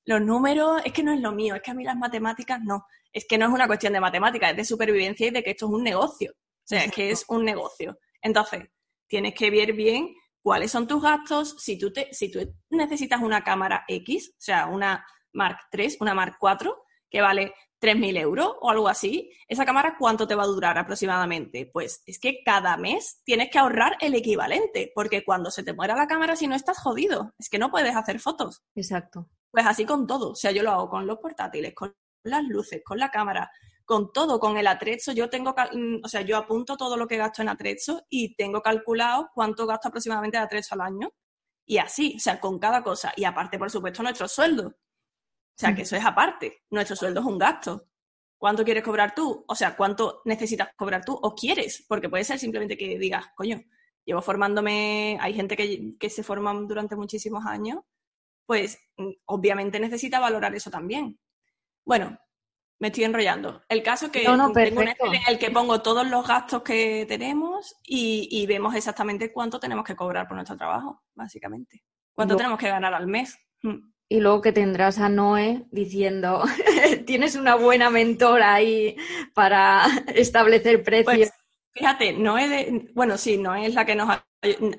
los números, es que no es lo mío, es que a mí las matemáticas no, es que no es una cuestión de matemáticas, es de supervivencia y de que esto es un negocio, o sea, es que es un negocio. Entonces, tienes que ver bien cuáles son tus gastos, si tú, te, si tú necesitas una cámara X, o sea, una Mark III, una Mark IV, que vale 3.000 euros o algo así, esa cámara cuánto te va a durar aproximadamente? Pues es que cada mes tienes que ahorrar el equivalente, porque cuando se te muera la cámara, si no estás jodido, es que no puedes hacer fotos. Exacto. Pues así con todo, o sea, yo lo hago con los portátiles, con las luces, con la cámara, con todo, con el atrezo, yo tengo, mm, o sea, yo apunto todo lo que gasto en atrezo y tengo calculado cuánto gasto aproximadamente de atrezo al año. Y así, o sea, con cada cosa. Y aparte, por supuesto, nuestro sueldo. O sea, que eso es aparte. Nuestro sueldo es un gasto. ¿Cuánto quieres cobrar tú? O sea, ¿cuánto necesitas cobrar tú o quieres? Porque puede ser simplemente que digas, coño, llevo formándome, hay gente que, que se forma durante muchísimos años, pues mm, obviamente necesita valorar eso también. Bueno, me estoy enrollando. El caso es que No, no, tengo un. Excel en el que pongo todos los gastos que tenemos y, y vemos exactamente cuánto tenemos que cobrar por nuestro trabajo, básicamente. Cuánto tenemos que ganar al mes. Y luego que tendrás a Noé diciendo, tienes una buena mentora ahí para establecer precios. Pues fíjate, no es de, bueno, sí, Noé es la que nos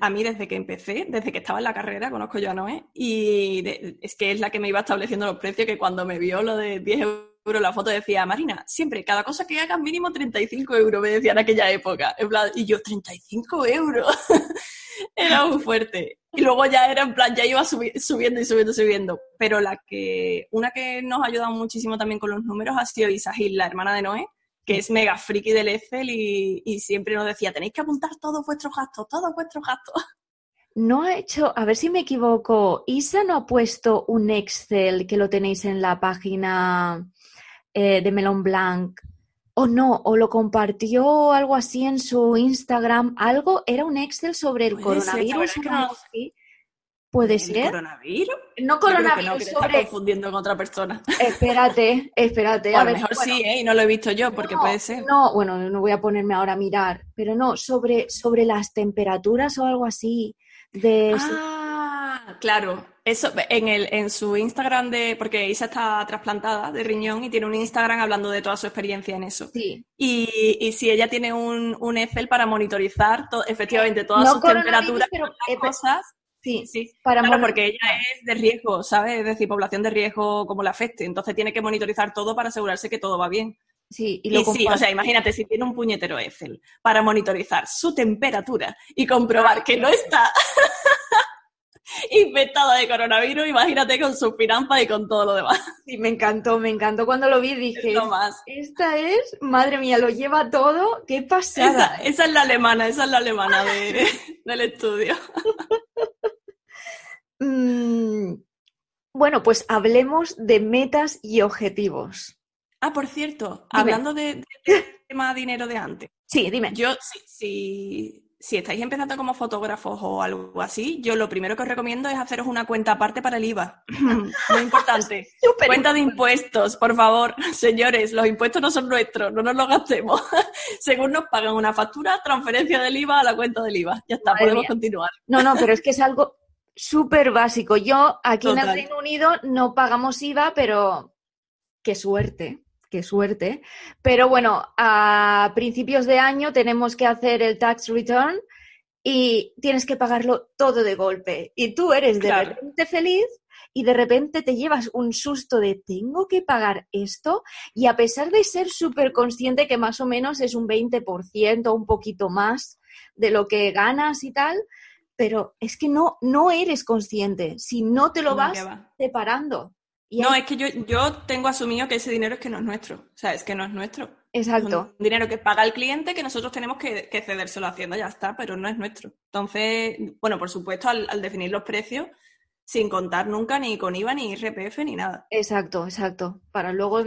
a mí desde que empecé, desde que estaba en la carrera, conozco yo a Noé, y de- es que es la que me iba estableciendo los precios, que cuando me vio lo de 10 euros la foto decía, Marina, siempre, cada cosa que hagas mínimo 35 euros, me decía en aquella época. En plan, y yo, 35 euros. Era muy fuerte. Y luego ya era en plan, ya iba subi- subiendo y subiendo subiendo. Pero la que, una que nos ha ayudado muchísimo también con los números ha sido Isa Gil, la hermana de Noé, que es mega friki del Excel y, y siempre nos decía, tenéis que apuntar todos vuestros gastos, todos vuestros gastos. No ha hecho, a ver si me equivoco, Isa no ha puesto un Excel que lo tenéis en la página eh, de Melon Blanc. O no, o lo compartió algo así en su Instagram. Algo, era un Excel sobre el ser, coronavirus. no- así. Puede ¿El ser. coronavirus? No que no, coronavirus, que te estás sobre. confundiendo con otra persona. Espérate, espérate. A a lo mejor bueno, sí, ¿eh? Y no lo he visto yo, porque no, puede ser. No, bueno, no voy a ponerme ahora a mirar, pero no, sobre, sobre las temperaturas o algo así. De Ah, claro. Eso en el en su Instagram de porque Isa está trasplantada de riñón y tiene un Instagram hablando de toda su experiencia en eso. sí. Y, y si ella tiene un, un Excel para monitorizar to- efectivamente todas No sus temperaturas, pero- cosas. sí, Sí, para claro, porque ella es de riesgo, ¿sabes? Es decir, población de riesgo como la afecte. Entonces tiene que monitorizar todo para asegurarse que todo va bien. sí, y Y, lo sí, o sea, imagínate si tiene un puñetero Excel para monitorizar su temperatura y comprobar que no está infectada de coronavirus, imagínate con sus finanzas y con todo lo demás. Sí, me encantó, me encantó cuando lo vi, dije, lo más. esta es, madre mía, lo lleva todo, qué pasada. esa es la alemana, esa es la alemana de- del estudio. Mm, bueno, pues hablemos de metas y objetivos. Ah, por cierto, Dime. hablando de, de- del tema dinero de antes, Sí, dime. yo si, si, si estáis empezando como fotógrafos o algo así, yo lo primero que os recomiendo es haceros una cuenta aparte para el IVA. Muy importante. Cuenta de impuestos, por favor, señores, los impuestos no son nuestros, no nos los gastemos. Según nos pagan una factura, transferencia del IVA a la cuenta del IVA. Ya está, Madre podemos mía. continuar. No, no, pero es que es algo súper básico. Yo aquí en el. Reino Unido no pagamos IVA, pero qué suerte, qué suerte. Pero bueno, a principios de año tenemos que hacer el tax return y tienes que pagarlo todo de golpe. Y tú eres de Claro. repente feliz y de repente te llevas un susto de tengo que pagar esto y a pesar de ser súper consciente que más o menos es un 20%, un poquito más de lo que ganas y tal, pero es que no, no eres consciente si no te lo vas va. separando. No, es que yo, yo tengo asumido que ese dinero es que no es nuestro. O sea, es que no es nuestro. Exacto. un dinero que paga el cliente que nosotros tenemos que, que cedérselo a Hacienda, ya está, pero no es nuestro. Entonces, bueno, por supuesto, al, definir los precios, sin contar nunca ni con IVA, ni IRPF, ni nada. Exacto, exacto. Para luego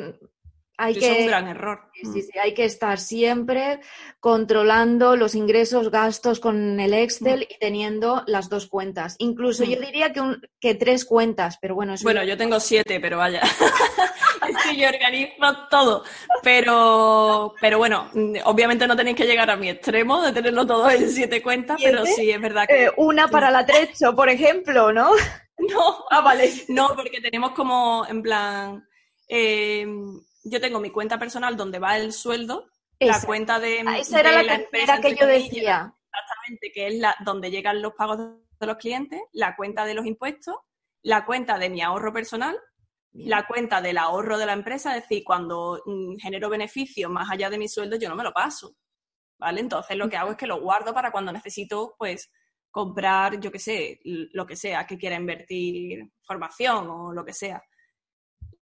hay que, es un gran error. Sí, mm. sí, hay que estar siempre controlando los ingresos, gastos con el Excel mm. y teniendo las dos cuentas. Incluso yo mm. diría que, que tres cuentas, pero bueno. bueno, yo tengo siete, pero vaya. es que yo organizo todo. Pero, pero bueno, obviamente no tenéis que llegar a mi extremo de tenerlo todo en siete cuentas, pero sí, es verdad que... Eh, una para la trecho, por ejemplo, ¿no? No, ah, vale. No, porque tenemos como, en plan... Eh, yo tengo mi cuenta personal donde va el sueldo, la cuenta de, ah, esa era la, empresa que yo decía. Exactamente, que es la donde llegan los pagos de los clientes, la cuenta de los impuestos, la cuenta de mi ahorro personal, la cuenta del ahorro de la empresa, es decir, cuando mm, genero beneficios más allá de mi sueldo, yo no me lo paso. ¿Vale? Entonces lo que hago es que lo guardo para cuando necesito, pues, comprar, yo qué sé, lo que sea, que quiera invertir formación o lo que sea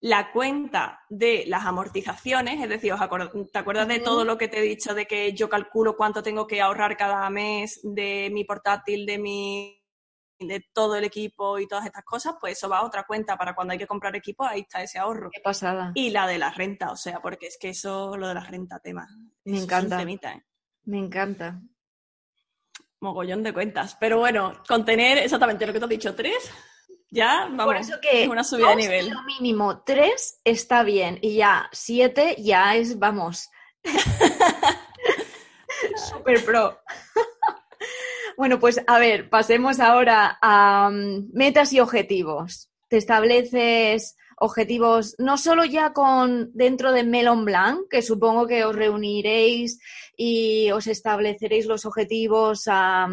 la cuenta de las amortizaciones, es decir, ¿te acuerdas de todo lo que te he dicho de que yo calculo cuánto tengo que ahorrar cada mes de mi portátil, de mi de todo el equipo y todas estas cosas, pues eso va a otra cuenta para cuando hay que comprar equipo, ahí está ese ahorro. Qué pasada. Y la de la renta, o sea, porque es que eso, lo de la renta, tema. Me encanta. ¿eh? Me encanta. Mogollón de cuentas. Pero bueno, contener exactamente lo que te has dicho, tres, ya, vamos, Por eso que es una subida de nivel. Lo mínimo tres está bien y ya siete ya es, vamos, super pro. bueno, pues a ver, pasemos ahora a mm, metas y objetivos. Te estableces objetivos no solo ya con dentro de Melon Blanc, que supongo que os reuniréis y os estableceréis los objetivos a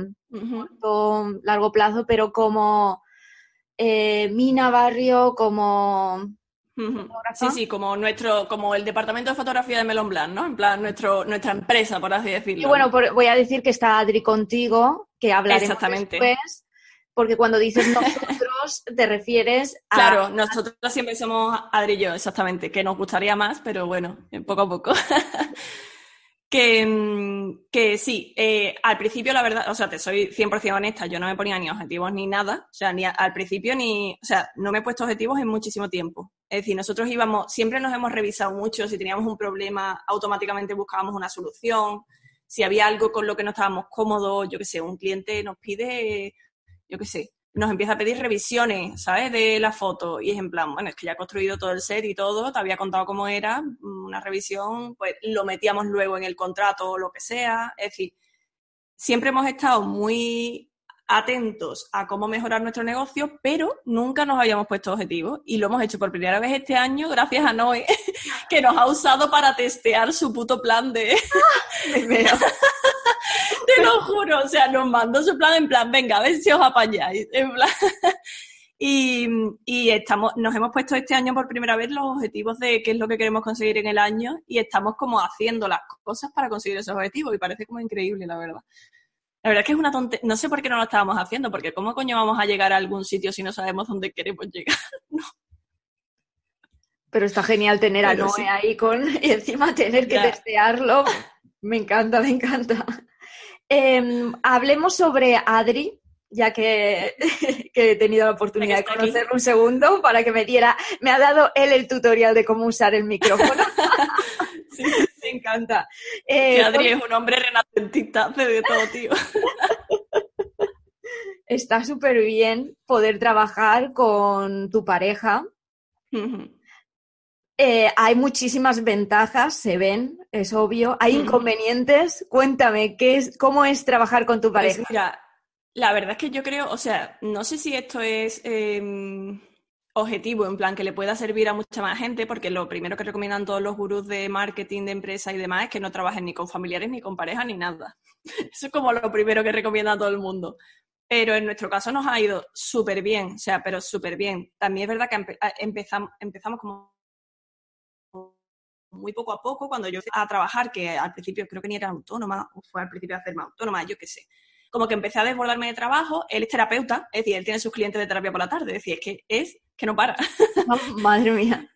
largo plazo, pero como eh, Mina Barrio como... Sí, sí, como nuestro, como el departamento de fotografía de Melon Blanc, ¿no? En plan, nuestro, nuestra empresa, por así decirlo. Y bueno, voy a decir que está Adri contigo, que hablaremos Exactamente. después, porque cuando dices nosotros te refieres a... Claro, nosotros siempre somos Adri y yo, exactamente, que nos gustaría más, pero bueno, poco a poco. Que, mm, que sí, eh, al principio la verdad, o sea, te soy 100% honesta, yo no me ponía ni objetivos ni nada, o sea, ni al principio ni, o sea, no me he puesto objetivos en muchísimo tiempo. Es decir, nosotros íbamos, siempre nos hemos revisado mucho, si teníamos un problema, automáticamente buscábamos una solución, si había algo con lo que no estábamos cómodos, yo qué sé, un cliente nos pide, yo qué sé, nos empieza a pedir revisiones, ¿sabes? De la foto. Y es en plan, bueno, es que ya he construido todo el set y todo, te había contado cómo era, una revisión, pues lo metíamos luego en el contrato o lo que sea. Es decir, siempre hemos estado muy atentos a cómo mejorar nuestro negocio, pero nunca nos habíamos puesto objetivos y lo hemos hecho por primera vez este año gracias a Noé, que nos ha usado para testear su puto plan de... Te lo juro, o sea, nos mandó su plan en plan, venga, a ver si os apañáis. En plan... Y, y, estamos, nos hemos puesto este año por primera vez los objetivos de qué es lo que queremos conseguir en el año y estamos como haciendo las cosas para conseguir esos objetivos y parece como increíble, la verdad. La verdad es que es una tontería. No sé por qué no lo estábamos haciendo, porque ¿cómo coño vamos a llegar a algún sitio si no sabemos dónde queremos llegar? Pero está genial tener a Noé ahí con y encima tener que testearlo. Me encanta, me encanta. Em, hablemos sobre Adri, ya que, he tenido la oportunidad de conocerlo un segundo para que me diera, me ha dado él el tutorial de cómo usar el micrófono. sí, me encanta. Eh, Adri es un hombre renacentista, hace de todo, tío. Está súper bien poder trabajar con tu pareja. Eh, hay muchísimas ventajas, se ven, es obvio. Hay inconvenientes. Cuéntame, ¿qué es, ¿cómo es trabajar con tu pues pareja? mira, la verdad es que yo creo, o sea, no sé si esto es em, objetivo, en plan que le pueda servir a mucha más gente, porque lo primero que recomiendan todos los gurús de marketing, de empresa y demás es que no trabajen ni con familiares, ni con pareja, ni nada. Eso es como lo primero que recomienda todo el mundo. Pero en nuestro caso nos ha ido súper bien, o sea, pero súper bien. También es verdad que empezamos, empezamos como muy poco a poco, cuando yo a trabajar, que al principio creo que ni era autónoma, o fue al principio a hacerme autónoma, yo qué sé, como que empecé a desbordarme de trabajo, él es terapeuta, es decir, él tiene sus clientes de terapia por la tarde, es decir, es que es que no para. madre mía.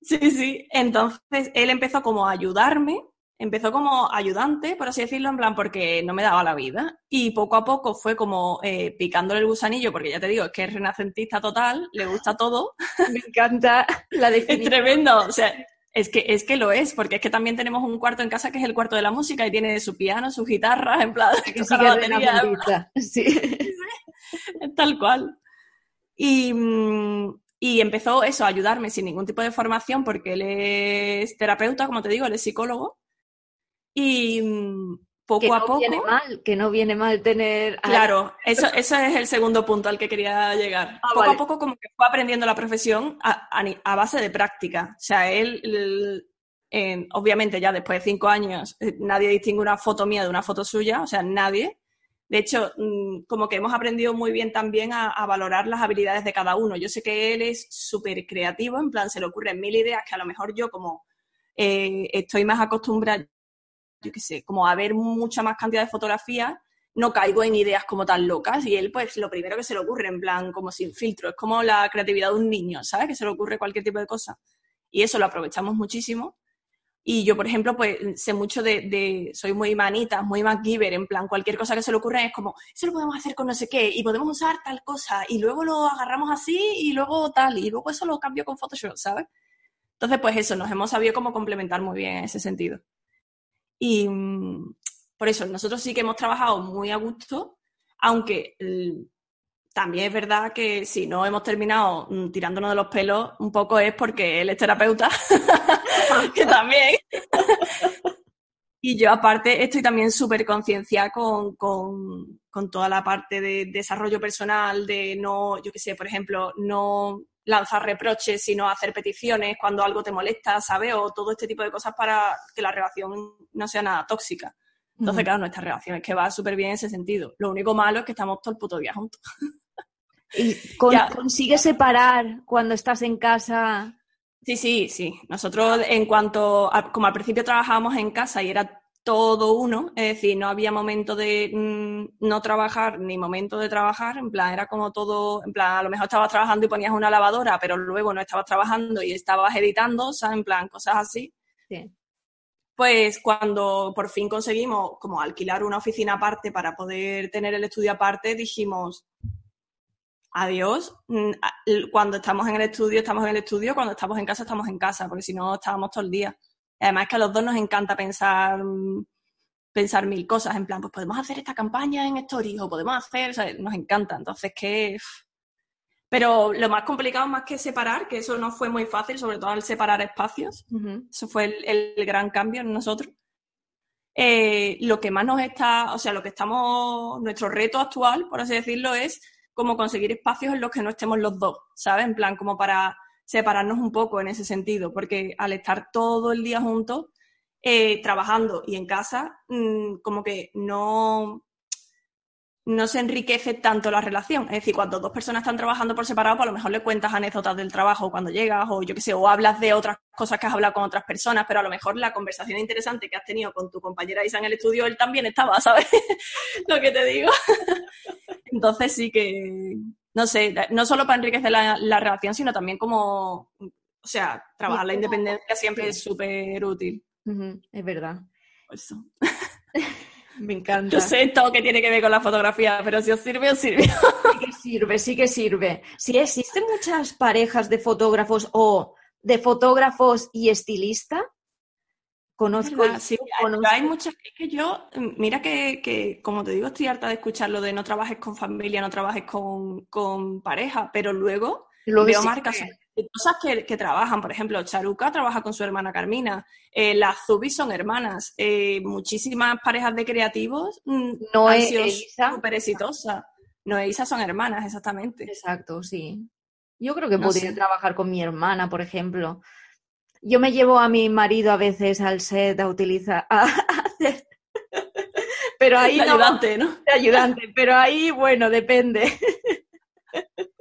Sí, sí. Entonces él empezó como a ayudarme, empezó como ayudante, por así decirlo, en plan, porque no me daba la vida. Y poco a poco fue como eh, picándole el gusanillo, porque ya te digo, es que es renacentista total, le gusta todo. Me encanta la definición. Es tremendo. O sea, es que, es que lo es, porque es que también tenemos un cuarto en casa que es el cuarto de la música y tiene su piano, su guitarra, en plan, que sí que batería, sí. Tal cual. Y, mm, y empezó eso, a ayudarme sin ningún tipo de formación, porque él es terapeuta, como te digo, él es psicólogo. Y mm, poco que no a poco. Viene mal, que no viene mal tener. Claro, eso, eso es el segundo punto al que quería llegar. Ah, poco vale. a poco, como que fue aprendiendo la profesión a, a base de práctica. O sea, él, el- en- obviamente, ya después de cinco años, eh, nadie distingue una foto mía de una foto suya, o sea, nadie. De hecho, mm, como que hemos aprendido muy bien también a, valorar las habilidades de cada uno. Yo sé que él es súper creativo, en plan, se le ocurren mil ideas que a lo mejor yo, como eh, estoy más acostumbrada, yo qué sé, como a ver mucha más cantidad de fotografías, no caigo en ideas como tan locas. Y él, pues, lo primero que se le ocurre, en plan, como sin filtro, es como la creatividad de un niño, ¿sabes? Que se le ocurre cualquier tipo de cosa. Y eso lo aprovechamos muchísimo. Y yo, por ejemplo, pues sé mucho de, soy muy manita, muy MacGyver, en plan, cualquier cosa que se le ocurra es como, eso lo podemos hacer con no sé qué, y podemos usar tal cosa, y luego lo agarramos así, y luego tal, y luego eso lo cambio con Photoshop, ¿sabes? Entonces, pues eso, nos hemos sabido cómo complementar muy bien en ese sentido. Y mm, por eso, nosotros sí que hemos trabajado muy a gusto, aunque también es verdad que si no hemos terminado mm, tirándonos de los pelos, un poco es porque él es terapeuta, que también. y yo aparte estoy también súper concienciada con, con, con toda la parte de desarrollo personal, de no, yo qué sé, por ejemplo, no lanzar reproches, sino hacer peticiones cuando algo te molesta, ¿sabes? O todo este tipo de cosas para que la relación no sea nada tóxica. Entonces, claro, nuestra relación es que va súper bien en ese sentido. Lo único malo es que estamos todo el puto día juntos. ¿Y con- consigues separar cuando estás en casa? Sí, sí, sí. Nosotros, en cuanto, a- como al principio trabajábamos en casa y era todo uno, es decir, no había momento de mm, no trabajar ni momento de trabajar, en plan, era como todo, en plan, a lo mejor estabas trabajando y ponías una lavadora, pero luego no estabas trabajando y estabas editando, ¿sabes? En plan, cosas así. Sí. Pues cuando por fin conseguimos como alquilar una oficina aparte para poder tener el estudio aparte, dijimos, adiós, mm, cuando estamos en el estudio, estamos en el estudio, cuando estamos en casa, estamos en casa, porque si no, estábamos todo el día. Además que a los dos nos encanta pensar, mm, pensar mil cosas, en plan, pues podemos hacer esta campaña en Stories o podemos hacer, o sea, nos encanta, entonces que... Pero lo más complicado más que separar, que eso no fue muy fácil, sobre todo al separar espacios, eso fue el, el gran cambio en nosotros. Eh, lo que más nos está, o sea, lo que estamos, nuestro reto actual, por así decirlo, es como conseguir espacios en los que no estemos los dos, ¿sabes? En plan, como para separarnos un poco en ese sentido, porque al estar todo el día juntos, eh, trabajando y en casa, mm, como que no, no se enriquece tanto la relación. Es decir, cuando dos personas están trabajando por separado, pues a lo mejor le cuentas anécdotas del trabajo cuando llegas, o yo qué sé, o hablas de otras cosas que has hablado con otras personas, pero a lo mejor la conversación interesante que has tenido con tu compañera Isa en el estudio, él también estaba, ¿sabes? lo que te digo. Entonces sí que, no sé, no solo para enriquecer la, la relación, sino también como, o sea, trabajar la independencia siempre es súper útil. Es verdad. Eso. Me encanta. Yo sé todo que tiene que ver con la fotografía, pero si os sirve, os sirve. Sí que sirve, sí que sirve. Sí, existen muchas parejas de fotógrafos o de fotógrafos y estilista. Conozco. ¿Verdad? Sí, hay- conozco- hay muchas. Es que yo, mm, mira que, que, como te digo, estoy harta de escuchar lo de no trabajes con familia, no trabajes con, con pareja, pero luego Luego veo sí marcas que- cosas que, que trabajan. Por ejemplo, Charuca trabaja con su hermana Carmina, eh, las Zubis son hermanas, eh, muchísimas parejas de creativos mm, Noé han sido súper exitosas. Noé e Isa son hermanas, exactamente. Exacto, sí. Yo creo que No podría sé. trabajar con mi hermana, por ejemplo. Yo me llevo a mi marido a veces al set a utilizar, a hacer. Pero ahí De no, ayudante, ¿no? de ayudante, pero ahí, bueno, depende.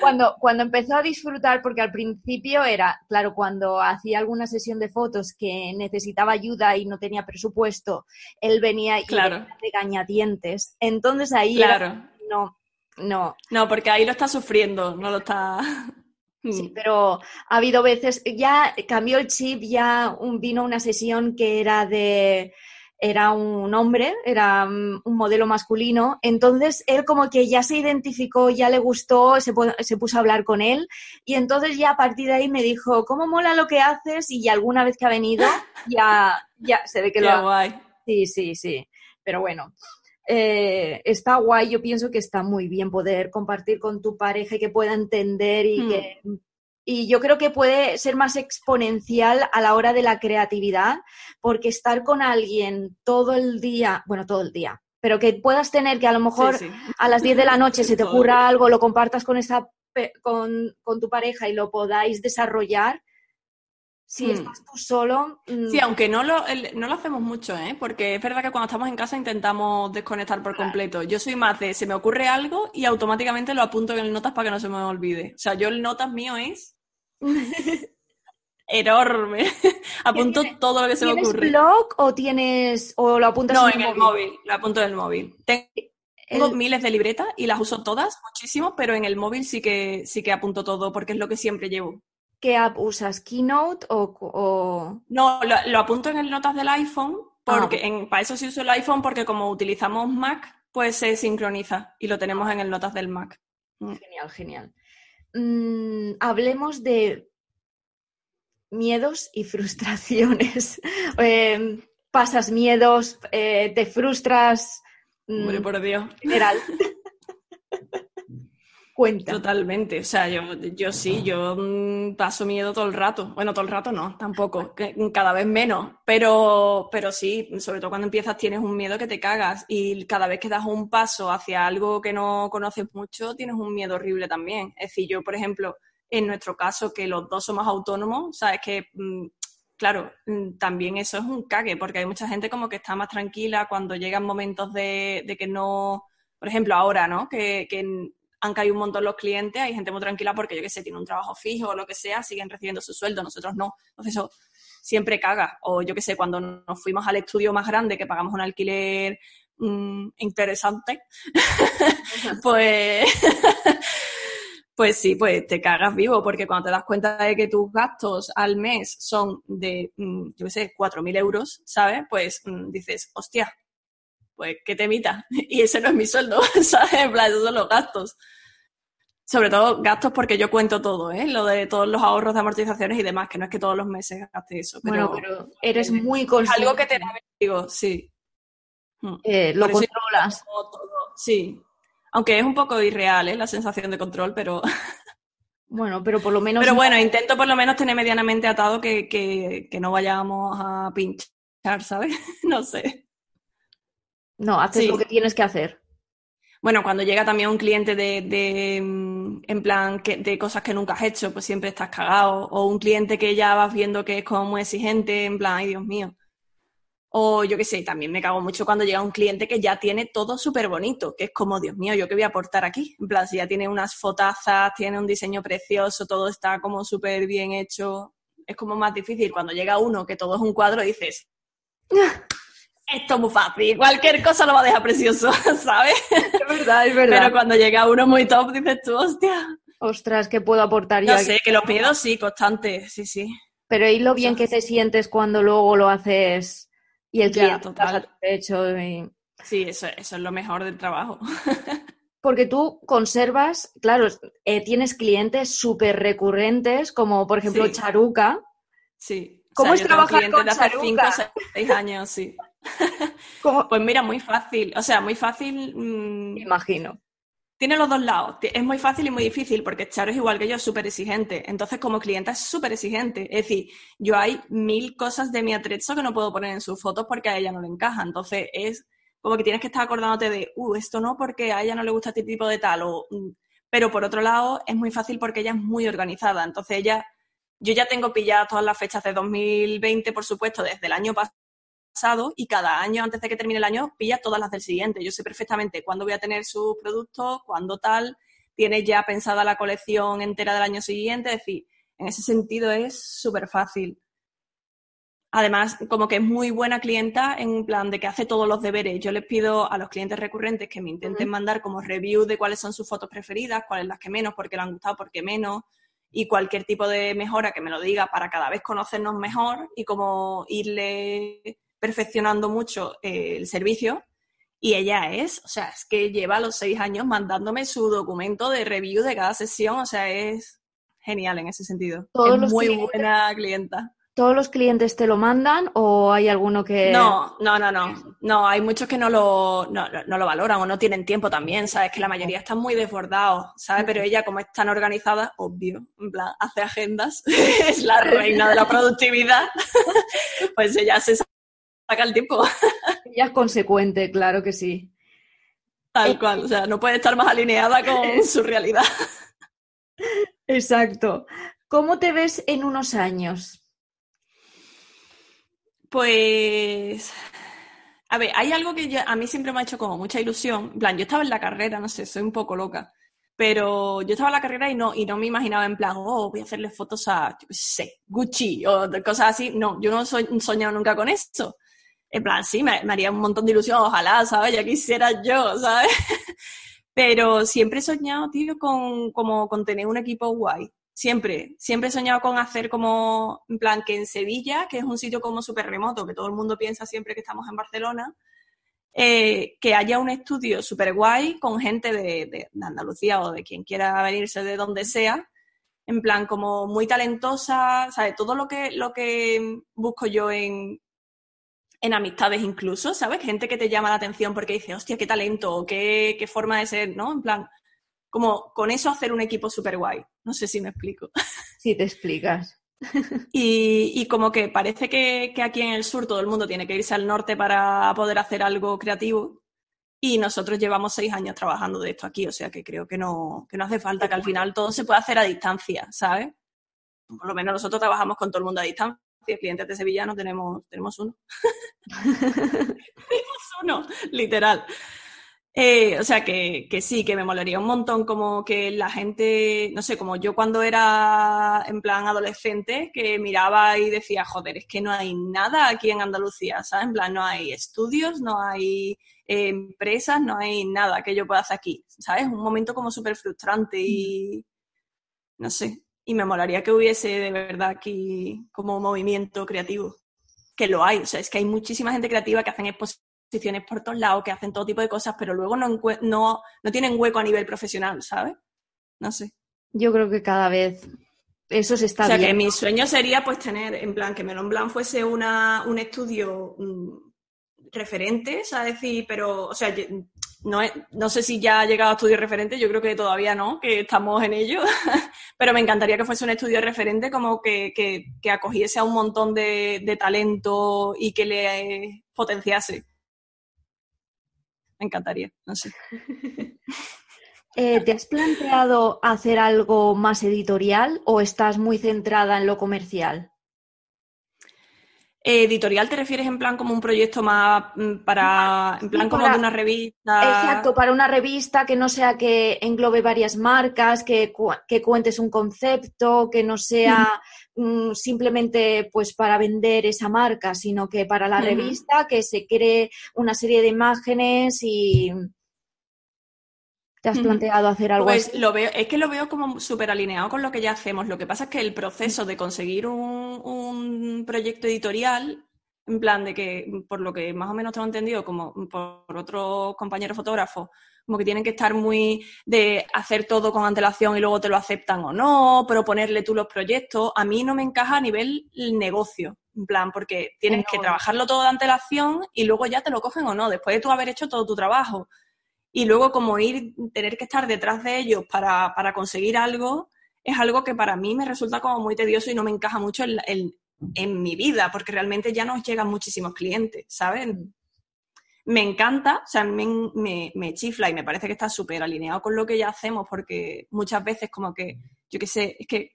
Cuando, cuando empezó a disfrutar, porque al principio era, claro, cuando hacía alguna sesión de fotos que necesitaba ayuda y no tenía presupuesto, él venía y Claro. regañadientes. Entonces ahí era Claro. no, No. No, porque ahí lo está sufriendo, no lo está. Sí, pero ha habido veces, ya cambió el chip, ya un- vino una sesión que era de, era un hombre, era mm, un modelo masculino, entonces él como que ya se identificó, ya le gustó, se, se puso a hablar con él y entonces ya a partir de ahí me dijo, ¿cómo mola lo que haces? Y alguna vez que ha venido, ya, ya se ve que Qué lo guay. Sí, sí, sí. Pero bueno, eh, está guay. Yo pienso que está muy bien poder compartir con tu pareja y que pueda entender y Hmm. que. Y yo creo que puede ser más exponencial a la hora de la creatividad, porque estar con alguien todo el día, bueno, todo el día, pero que puedas tener que a lo mejor Sí, sí. a las 10 de la noche Sí, se te ocurra algo, lo compartas con esa pe- con, con tu pareja y lo podáis desarrollar. Si Hmm. estás tú solo, mm, Sí, aunque no lo, no lo hacemos mucho, ¿eh? Porque es verdad que cuando estamos en casa intentamos desconectar por completo. Yo soy más de, se me ocurre algo y automáticamente lo apunto en el notas para que no se me olvide. O sea, yo el notas mío es enorme. Apunto tienes- todo lo que se me ¿Tienes ocurre. blog o tienes o lo apuntas No, en el móvil, lo apunto en el móvil. Tengo El- miles de libretas y las uso todas, muchísimo, pero en el móvil sí que, sí que apunto todo porque es lo que siempre llevo. ¿Qué app usas? ¿Keynote o, o- No, lo, lo apunto en el notas del iPhone, Ah, porque en, para eso sí uso el iPhone, porque como utilizamos Mac, pues se sincroniza y lo tenemos en el notas del Mac. Mm. Genial, genial. Mm, hablemos de miedos y frustraciones. Eh, pasas miedos, eh, te frustras. mm, Hombre, por Dios. en general. Cuenta. Totalmente, o sea, yo, yo sí, yo mm, paso miedo todo el rato. Bueno, todo el rato no, tampoco, cada vez menos, pero, pero sí, sobre todo cuando empiezas tienes un miedo que te cagas y cada vez que das un paso hacia algo que no conoces mucho, tienes un miedo horrible también. Es decir, yo, por ejemplo, en nuestro caso, que los dos somos autónomos, sabes que, mm, claro, mm, también eso es un cague, porque hay mucha gente como que está más tranquila cuando llegan momentos de, de que no, por ejemplo, ahora, ¿no? Que, que han caído un montón los clientes, hay gente muy tranquila porque, yo qué sé, tiene un trabajo fijo o lo que sea, siguen recibiendo su sueldo, nosotros no. Entonces eso siempre caga. O yo qué sé, cuando nos fuimos al estudio más grande, que pagamos un alquiler mm, interesante, pues, pues sí, pues te cagas vivo, porque cuando te das cuenta de que tus gastos al mes son de, mm, yo qué sé, 4.000 euros, ¿sabes? Pues mm, dices, hostia, pues que te emita. Y ese no es mi sueldo, ¿sabes? En plan, esos son los gastos. Sobre todo gastos porque yo cuento todo, ¿eh? Lo de todos los ahorros de amortizaciones y demás, que no es que todos los meses gaste eso. Pero bueno, pero eres muy consciente. algo que te da vértigo, sí. Mm. eh, lo controlas. Todo, todo, Sí. Aunque es un poco irreal, ¿eh? La sensación de control, pero... Bueno, pero por lo menos. Pero bueno, intento por lo menos tener medianamente atado que, que, que no vayamos a pinchar, ¿sabes? no sé. No, haces Sí. lo que tienes que hacer. Bueno, cuando llega también un cliente de, de, mm, en plan, que, de cosas que nunca has hecho, pues siempre estás cagado. O un cliente que ya vas viendo que es como muy exigente, en plan, ay Dios mío. O yo qué sé, también me cago mucho cuando llega un cliente que ya tiene todo súper bonito, que es como, Dios mío, ¿yo qué voy a aportar aquí? En plan, si ya tiene unas fotazas, tiene un diseño precioso, todo está como súper bien hecho, es como más difícil. Cuando llega uno que todo es un cuadro, dices, esto es muy fácil, cualquier cosa lo va a dejar precioso, ¿sabes? Es verdad, es Pero cuando llega uno muy top, dices tú, hostia. Ostras, ¿qué puedo aportar yo No aquí? sé, que los miedos sí, constantes, sí, sí. Pero y lo bien que te sientes cuando luego lo haces y el Ya, cliente está total. satisfecho. y- Sí, eso, eso es lo mejor del trabajo. Porque tú conservas, claro, eh, tienes clientes súper recurrentes, como por ejemplo Sí. Charuca. Sí. O ¿Cómo sea, es trabajar con de hace Charuca? 5 o 6 años, sí. Como... Pues mira, muy fácil. O sea, muy fácil. mm, Me imagino. tiene los dos lados. Es muy fácil y muy difícil porque Charo es igual que yo, es súper exigente. Entonces, como clienta es súper exigente. Es decir, yo hay mil cosas de mi atrezo que no puedo poner en sus fotos porque a ella no le encaja. Entonces, es como que tienes que estar acordándote de, uh, esto no porque a ella no le gusta este tipo de tal. O, mm, pero por otro lado, es muy fácil porque ella es muy organizada. Entonces, ella, yo ya tengo pilladas todas las fechas de 2020, por supuesto, desde el año pasado y cada año, antes de que termine el año, pilla todas las del siguiente. Yo sé perfectamente cuándo voy a tener sus productos, cuándo tal. Tiene ya pensada la colección entera del año siguiente. Es decir, en ese sentido es súper fácil. Además, como que es muy buena clienta en plan de que hace todos los deberes. Yo les pido a los clientes recurrentes que me intenten mandar como review de cuáles son sus fotos preferidas, cuáles las que menos, por qué le han gustado, por qué menos, y cualquier tipo de mejora que me lo diga para cada vez conocernos mejor y como irle perfeccionando mucho eh, el servicio. Y ella es, o sea, es que lleva los seis años mandándome su documento de review de cada sesión, o sea, es genial en ese sentido. es muy buena clienta. ¿Todos los clientes te lo mandan o hay alguno que...? No, no, no, no. No, hay muchos que no lo, no, lo valoran o no tienen tiempo también, ¿sabes? Que la mayoría están muy desbordados, ¿sabes? Pero ella, como es tan organizada, obvio, en plan, hace agendas, es la reina de la productividad, pues ella se saca el tiempo. Ella es consecuente, claro que sí. Tal eh, cual, o sea, no puede estar más alineada con su realidad. Exacto. ¿Cómo te ves en unos años? Pues, a ver, hay algo que a mí siempre me ha hecho como mucha ilusión. En plan, yo estaba en la carrera, no sé, soy un poco loca, pero yo estaba en la carrera y no, y no me imaginaba en plan, oh, voy a hacerle fotos a, yo sé, Gucci o cosas así. No, yo no he soñado nunca con eso. En plan, sí, me, haría un montón de ilusión, ojalá, ¿sabes? Ya quisiera yo, ¿sabes? pero siempre he soñado, tío, con, como, con tener un equipo guay. Siempre, siempre he soñado con hacer como, en plan, que en Sevilla, que es un sitio como súper remoto, que todo el mundo piensa siempre que estamos en Barcelona, eh, que haya un estudio súper guay con gente de, Andalucía o de quien quiera venirse de donde sea, en plan como muy talentosa, ¿sabes? Todo lo que, lo que busco yo en, en amistades incluso, ¿sabes? Gente que te llama la atención porque dice, hostia, qué talento, qué, qué forma de ser, ¿no? En plan, como con eso hacer un equipo súper guay. No sé si me explico. Sí, te explicas. Y, como que parece que, aquí en el sur todo el mundo tiene que irse al norte para poder hacer algo creativo. Y nosotros llevamos seis años trabajando de esto aquí, o sea que creo que no, que no hace falta, que al final todo se puede hacer a distancia, ¿sabes? Por lo menos nosotros trabajamos con todo el mundo a distancia. Clientes de Sevilla no tenemos, tenemos uno. tenemos uno, literal. Eh, o sea, que, que, sí, que me molaría un montón como que la gente, no sé, como yo cuando era en plan adolescente, que miraba y decía, joder, es que no hay nada aquí en Andalucía, ¿sabes? En plan, no hay estudios, no hay eh, empresas, no hay nada que yo pueda hacer aquí, ¿sabes? Un momento como súper frustrante y, no sé, y me molaría que hubiese de verdad aquí como movimiento creativo, que lo hay, o sea, es que hay muchísima gente creativa que hacen exposiciones por todos lados, que hacen todo tipo de cosas, pero luego no, no, no tienen hueco a nivel profesional, ¿sabes? No sé. Yo creo que cada vez eso se está O sea, que mi sueño sería pues tener, en plan, que Melon Blanc fuese una, un estudio mm, referente, o decir, pero, o sea, no, no sé si ya ha llegado a estudio referente, yo creo que todavía no, que estamos en ello, pero me encantaría que fuese un estudio referente como que, que, que acogiese a un montón de, de talento y que le potenciase me encantaría, no sé. Eh, ¿Te has planteado hacer algo más editorial o estás muy centrada en lo comercial? editorial te refieres en plan como un proyecto más mm, para, en plan como de una revista. Exacto, para una revista que no sea que englobe varias marcas, que, que cuentes un concepto, que no sea mm, simplemente pues para vender esa marca, sino que para la revista que se cree una serie de imágenes y, ¿Te has planteado hacer algo pues Lo veo, es que lo veo como súper alineado con lo que ya hacemos. Lo que pasa es que el proceso de conseguir un, proyecto editorial, en plan de que, por lo que más o menos tengo entendido, como por otros compañeros fotógrafos, como que tienen que estar muy de hacer todo con antelación y luego te lo aceptan o no, proponerle tú los proyectos. A mí no me encaja a nivel negocio, en plan, porque tienes que trabajarlo todo de antelación y luego ya te lo cogen o no, después de tú haber hecho todo tu trabajo y luego como ir, tener que estar detrás de ellos para, para conseguir algo, es algo que para mí me resulta como muy tedioso y no me encaja mucho en, en, mi vida, porque realmente ya nos llegan muchísimos clientes, ¿sabes? Me encanta, o sea, me, me, me chifla y me parece que está súper alineado con lo que ya hacemos, porque muchas veces como que, yo qué sé, es que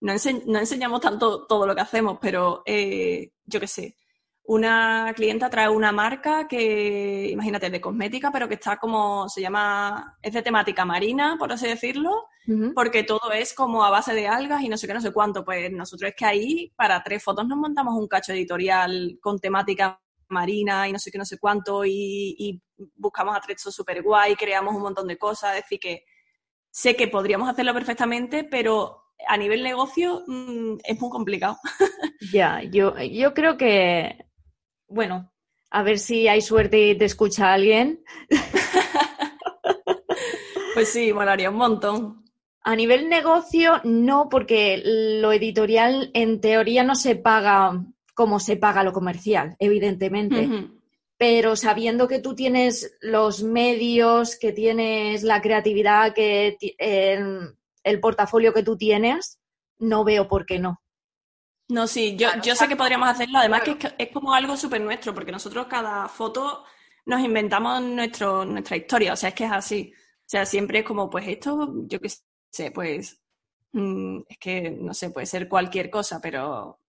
no, no enseñamos tanto todo lo que hacemos, pero eh, yo qué sé, una clienta trae una marca que, imagínate, de cosmética, pero que está como, se llama, es de temática marina, por así decirlo, porque todo es como a base de algas y no sé qué, no sé cuánto. Pues nosotros es que ahí para tres fotos nos montamos un cacho editorial con temática marina y no sé qué, no sé cuánto y, buscamos atrezos súper guay, creamos un montón de cosas, es decir que sé que podríamos hacerlo perfectamente, pero a nivel negocio mm, es muy complicado. Ya, yo, yo creo que, bueno, a ver si hay suerte y te escucha alguien. pues sí, molaría un montón. A nivel negocio, no, porque lo editorial en teoría no se paga como se paga lo comercial, evidentemente. Pero sabiendo que tú tienes los medios, que tienes la creatividad, que el portafolio que tú tienes, no veo por qué no. No, sí, yo, yo sé que podríamos hacerlo. Además, que es, como algo súper nuestro, porque nosotros cada foto nos inventamos nuestro, nuestra historia. O sea, es que es así. O sea, siempre es como, pues esto, yo qué sé, pues. Mm, es que, no sé, puede ser cualquier cosa, pero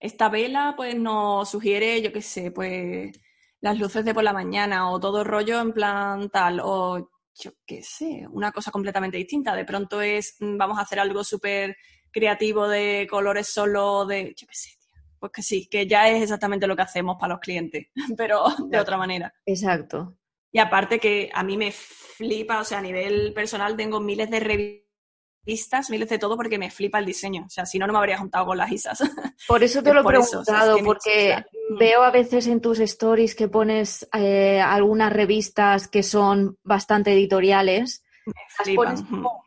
esta vela, pues nos sugiere, yo qué sé, pues las luces de por la mañana o todo rollo en plan tal, o yo qué sé, una cosa completamente distinta. De pronto es, mm, vamos a hacer algo súper creativo de colores solo, de, yo qué sé, Pues que sí, que ya es exactamente lo que hacemos para los clientes, pero de otra manera. Exacto. Y aparte que a mí me flipa, o sea, a nivel personal tengo miles de revistas, miles de todo porque me flipa el diseño. O sea, si no, no me habría juntado con las ISAs. Por eso te lo he preguntado, porque mm. veo a veces en tus stories que pones eh, algunas revistas que son bastante editoriales. Me como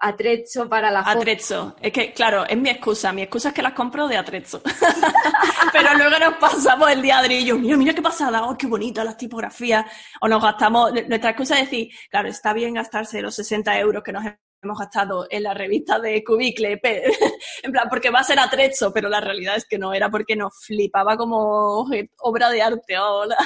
atrezzo para la. Atrezzo. Es que, claro, es mi excusa. Mi excusa es que las compro de atrezzo. Pero luego nos pasamos el día de ellos. Mira, mira qué pasada. Oh, qué bonita las tipografías. O nos gastamos... Nuestra excusa es decir, claro, está bien gastarse los 60 euros que nos hemos gastado en la revista de Cubicle, en plan, porque va a ser atrecho, pero la realidad es que no, era porque nos flipaba como obra de arte. Hola.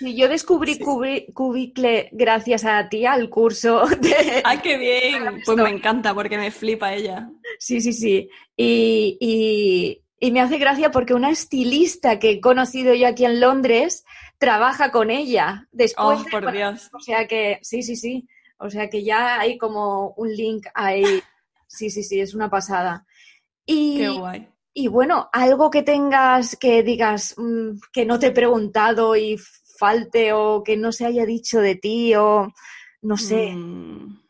Y yo descubrí Cubicle gracias a ti, al curso de... ¡Ay, qué bien! Pues me encanta porque me flipa ella. Sí, sí, sí. Y, y me hace gracia porque una estilista que he conocido yo aquí en Londres trabaja con ella después. Oh, por Dios. O sea que, sí, sí, sí. O sea que ya hay como un link ahí. Sí, sí, sí, es una pasada. Y, Qué guay. Y bueno, algo que tengas que digas mm, que no te he preguntado y falte o que no se haya dicho de ti o no sé. Mm,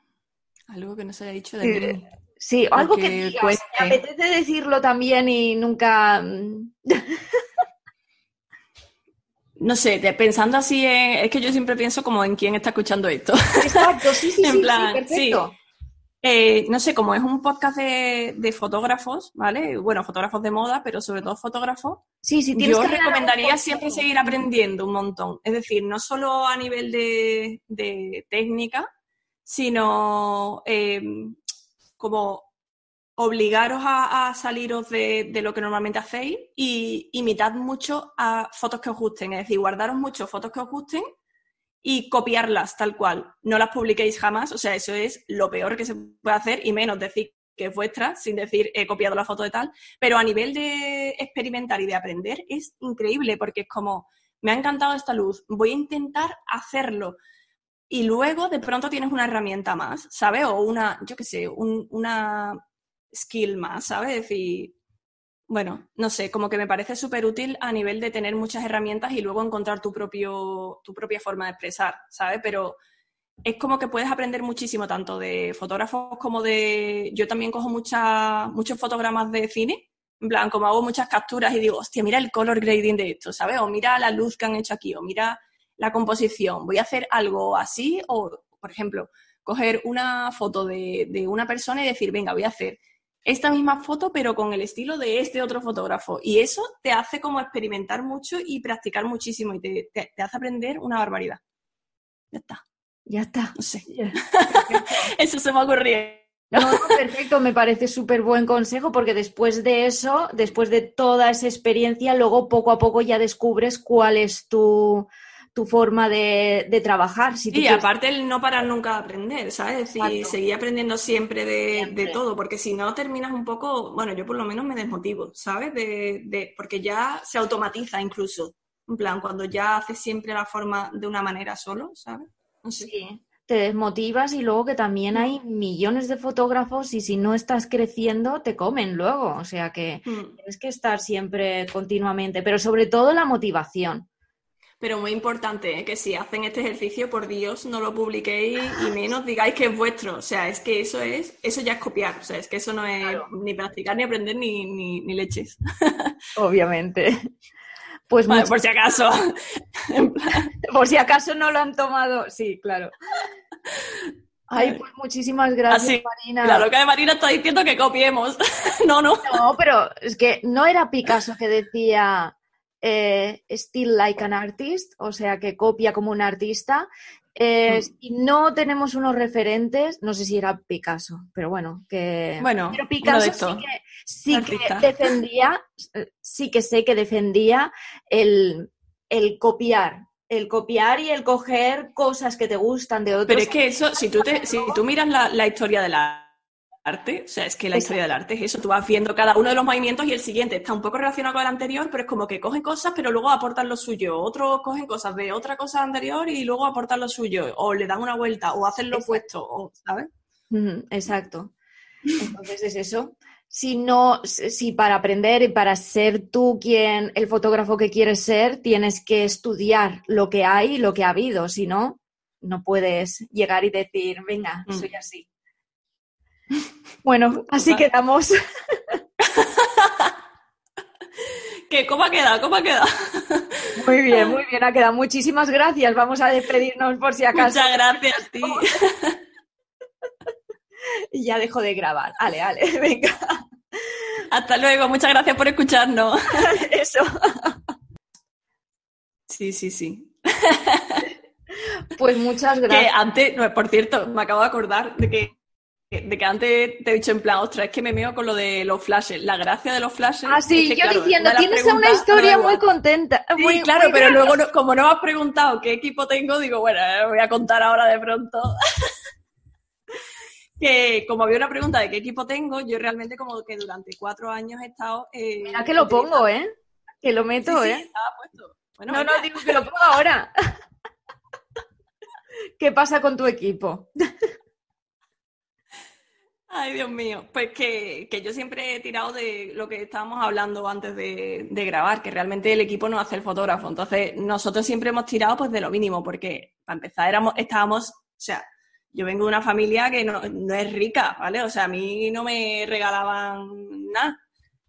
algo que no se haya dicho de mí. Sí, algo que, digas, me apetece decirlo también y nunca... No sé, pensando así, es que yo siempre pienso como en quién está escuchando esto. Exacto, sí, sí, en plan, sí, perfecto. Eh, no sé, como es un podcast de, fotógrafos, ¿vale? Bueno, fotógrafos de moda, pero sobre todo fotógrafos. Sí, sí, tienes Yo recomendaría siempre seguir aprendiendo un montón. Es decir, no solo a nivel de, técnica, sino eh, como obligaros a, saliros de, lo que normalmente hacéis y imitad mucho a fotos que os gusten, es decir, guardaros mucho fotos que os gusten y copiarlas tal cual. No las publiquéis jamás, o sea, eso es lo peor que se puede hacer y menos decir que es vuestra, sin decir he copiado la foto de tal, pero a nivel de experimentar y de aprender es increíble porque es como, me ha encantado esta luz, voy a intentar hacerlo. Y luego de pronto tienes una herramienta más, ¿sabes? O una, yo qué sé, una skill más, ¿sabes? Es decir, bueno, no sé, como que me parece súper útil a nivel de tener muchas herramientas y luego encontrar tu, propio, tu propia forma de expresar, ¿sabes? Pero es como que puedes aprender muchísimo, tanto de fotógrafos como de... Yo también cojo muchas muchos fotogramas de cine, en plan, como hago muchas capturas y digo, hostia, mira el color grading de esto, ¿sabes? O mira la luz que han hecho aquí, o mira la composición, voy a hacer algo así, o, por ejemplo, coger una foto de, de una persona y decir, venga, voy a hacer esta misma foto, pero con el estilo de este otro fotógrafo. Y eso te hace como experimentar mucho y practicar muchísimo y te, hace aprender una barbaridad. Ya está. Ya está. No sé. eso se me ocurrió. No, perfecto, me parece súper buen consejo porque después de eso, después de toda esa experiencia, luego poco a poco ya descubres cuál es tu, tu forma de, trabajar. Si y aparte el no parar nunca de aprender, ¿sabes? Y seguir aprendiendo siempre de, todo, porque si no terminas un poco, bueno, yo por lo menos me desmotivo, ¿sabes? De, porque ya se automatiza incluso. En plan, cuando ya haces siempre la forma de una manera solo, ¿sabes? Sí. te desmotivas y luego que también hay millones de fotógrafos y si no estás creciendo te comen luego. O sea que Mm. tienes que estar siempre continuamente, pero sobre todo la motivación. Pero muy importante, ¿eh? que si hacen este ejercicio, por Dios, no lo publiquéis y menos digáis que es vuestro. O sea, es que eso es, eso ya es copiar. O sea, es que eso no es Claro. ni practicar, ni aprender, ni, ni, ni leches. Obviamente. Pues Vale, por si acaso. Por si acaso no lo han tomado. Sí, claro. Ay, pues muchísimas gracias, Así, Marina. La loca de Marina está diciendo que copiemos. no, no. No, pero es que no era Picasso que decía eh, still like an artist, o sea, que copia como un artista. Eh, Mm. Si no tenemos unos referentes, no sé si era Picasso, pero bueno, que... Bueno, pero Picasso sí que, sí que defendía, sí que sé que defendía el, el copiar, el copiar y el coger cosas que te gustan de otros. Pero es que eso, si tú, te, si tú miras la, la historia del arte, o sea, es que la historia del arte es eso, tú vas viendo cada uno de los movimientos y el siguiente está un poco relacionado con el anterior, pero es como que cogen cosas, pero luego aportan lo suyo. Otros cogen cosas de otra cosa anterior y luego aportan lo suyo, o le dan una vuelta, o hacen lo Exacto. opuesto, o, ¿sabes? Exacto. Entonces es eso. Si no, si para aprender y para ser tú quien, el fotógrafo que quieres ser, tienes que estudiar lo que hay y lo que ha habido. Si no, no puedes llegar y decir, venga, Mm. soy así. Bueno, así quedamos. ¿Qué? ¿Cómo ha quedado? ¿Cómo ha quedado? Muy bien, muy bien, ha quedado. Muchísimas gracias. Vamos a despedirnos por si acaso. Muchas gracias, tío. Y ya dejo de grabar. Ale, ale, venga. Hasta luego, muchas gracias por escucharnos. Eso. Sí, sí, sí. Pues muchas Que gracias. antes, no, por cierto, me acabo de acordar de que, de que antes te he dicho en plan, ostras, es que me meo con lo de los flashes. La gracia de los flashes. Ah, sí, es que, yo claro, diciendo, una tienes una historia muy contenta. Sí, muy- claro, muy pero luego, no- como no me has preguntado qué equipo tengo, digo, bueno, eh, voy a contar ahora de pronto. que como había una pregunta de qué equipo tengo, yo realmente como que durante cuatro años he estado... eh, Mira que lo pongo, ¿eh? Que lo Sí, meto, sí, ¿eh? estaba puesto. Bueno, No, no, digo que lo pongo ahora. ¿Qué pasa con tu equipo? Ay, Dios mío. Pues que, que yo siempre he tirado de lo que estábamos hablando antes de, de grabar, que realmente el equipo no hace el fotógrafo. Entonces, nosotros siempre hemos tirado pues de lo mínimo, porque para empezar estábamos, o sea, yo vengo de una familia que no, es rica, ¿vale? O sea, a mí no me regalaban nada.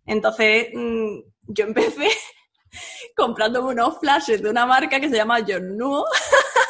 Entonces, mm, yo empecé comprándome unos flashes de una marca que se llama John Nuo,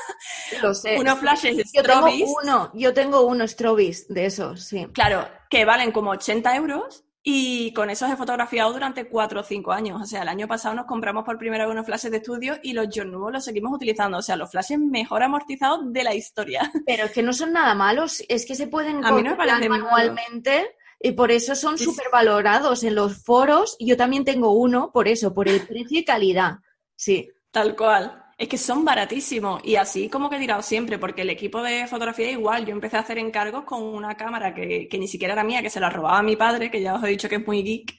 Lo sé. unos flashes Yo tengo uno, yo tengo uno Strobis de esos, sí. Claro, que valen como 80 euros y con esos he fotografiado durante 4 o 5 años. O sea, el año pasado nos compramos por primera vez unos flashes de estudio y los John Nuevos los seguimos utilizando. O sea, los flashes mejor amortizados de la historia. Pero es que no son nada malos, es que se pueden A mí no me manualmente y por eso son súper valorados en los foros. Yo también tengo uno, por eso, por el precio y calidad. Sí. Tal cual. Es que son baratísimos y así como que he tirado siempre, porque el equipo de fotografía igual. Yo empecé a hacer encargos con una cámara que, que ni siquiera era mía, que se la robaba mi padre, que ya os he dicho que es muy geek,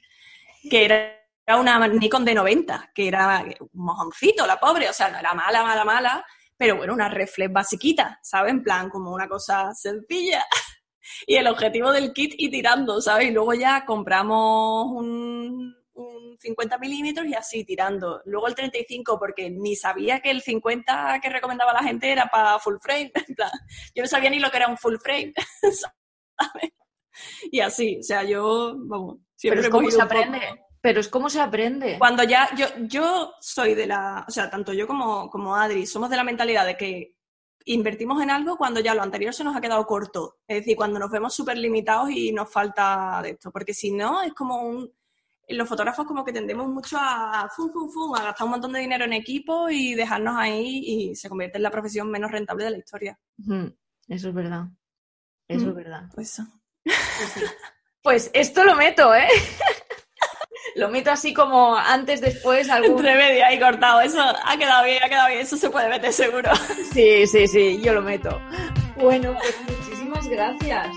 que era una Nikon de 90, que era un mojoncito, la pobre, o sea, no era mala, mala, mala, pero bueno, una reflex basiquita, ¿sabes? En plan, como una cosa sencilla. Y el objetivo del kit y tirando, ¿sabes? Y luego ya compramos un, un 50 milímetros y así tirando. Luego el 35, porque ni sabía que el 50 que recomendaba la gente era para full frame. En plan, yo no sabía ni lo que era un full frame, ¿sabes? Y así, o sea, yo, vamos, siempre Pero es como se poco- aprende. Pero es como se aprende. cuando ya, yo, yo soy de la, o sea, tanto yo como, como Adri, somos de la mentalidad de que invertimos en algo cuando ya lo anterior se nos ha quedado corto. Es decir, cuando nos vemos súper limitados y nos falta de esto. Porque si no, es como un... Los fotógrafos como que tendemos mucho a, fum, fum, fum, a gastar un montón de dinero en equipo y dejarnos ahí y se convierte en la profesión menos rentable de la historia. Eso es verdad. Eso Mm. es verdad. Pues eso. Pues esto lo meto, ¿eh? lo meto así como antes, después, algún... Entre medio ahí cortado. Eso ha quedado bien, ha quedado bien. Eso se puede meter seguro. Sí, sí, sí, yo lo meto. Bueno, pues muchísimas gracias.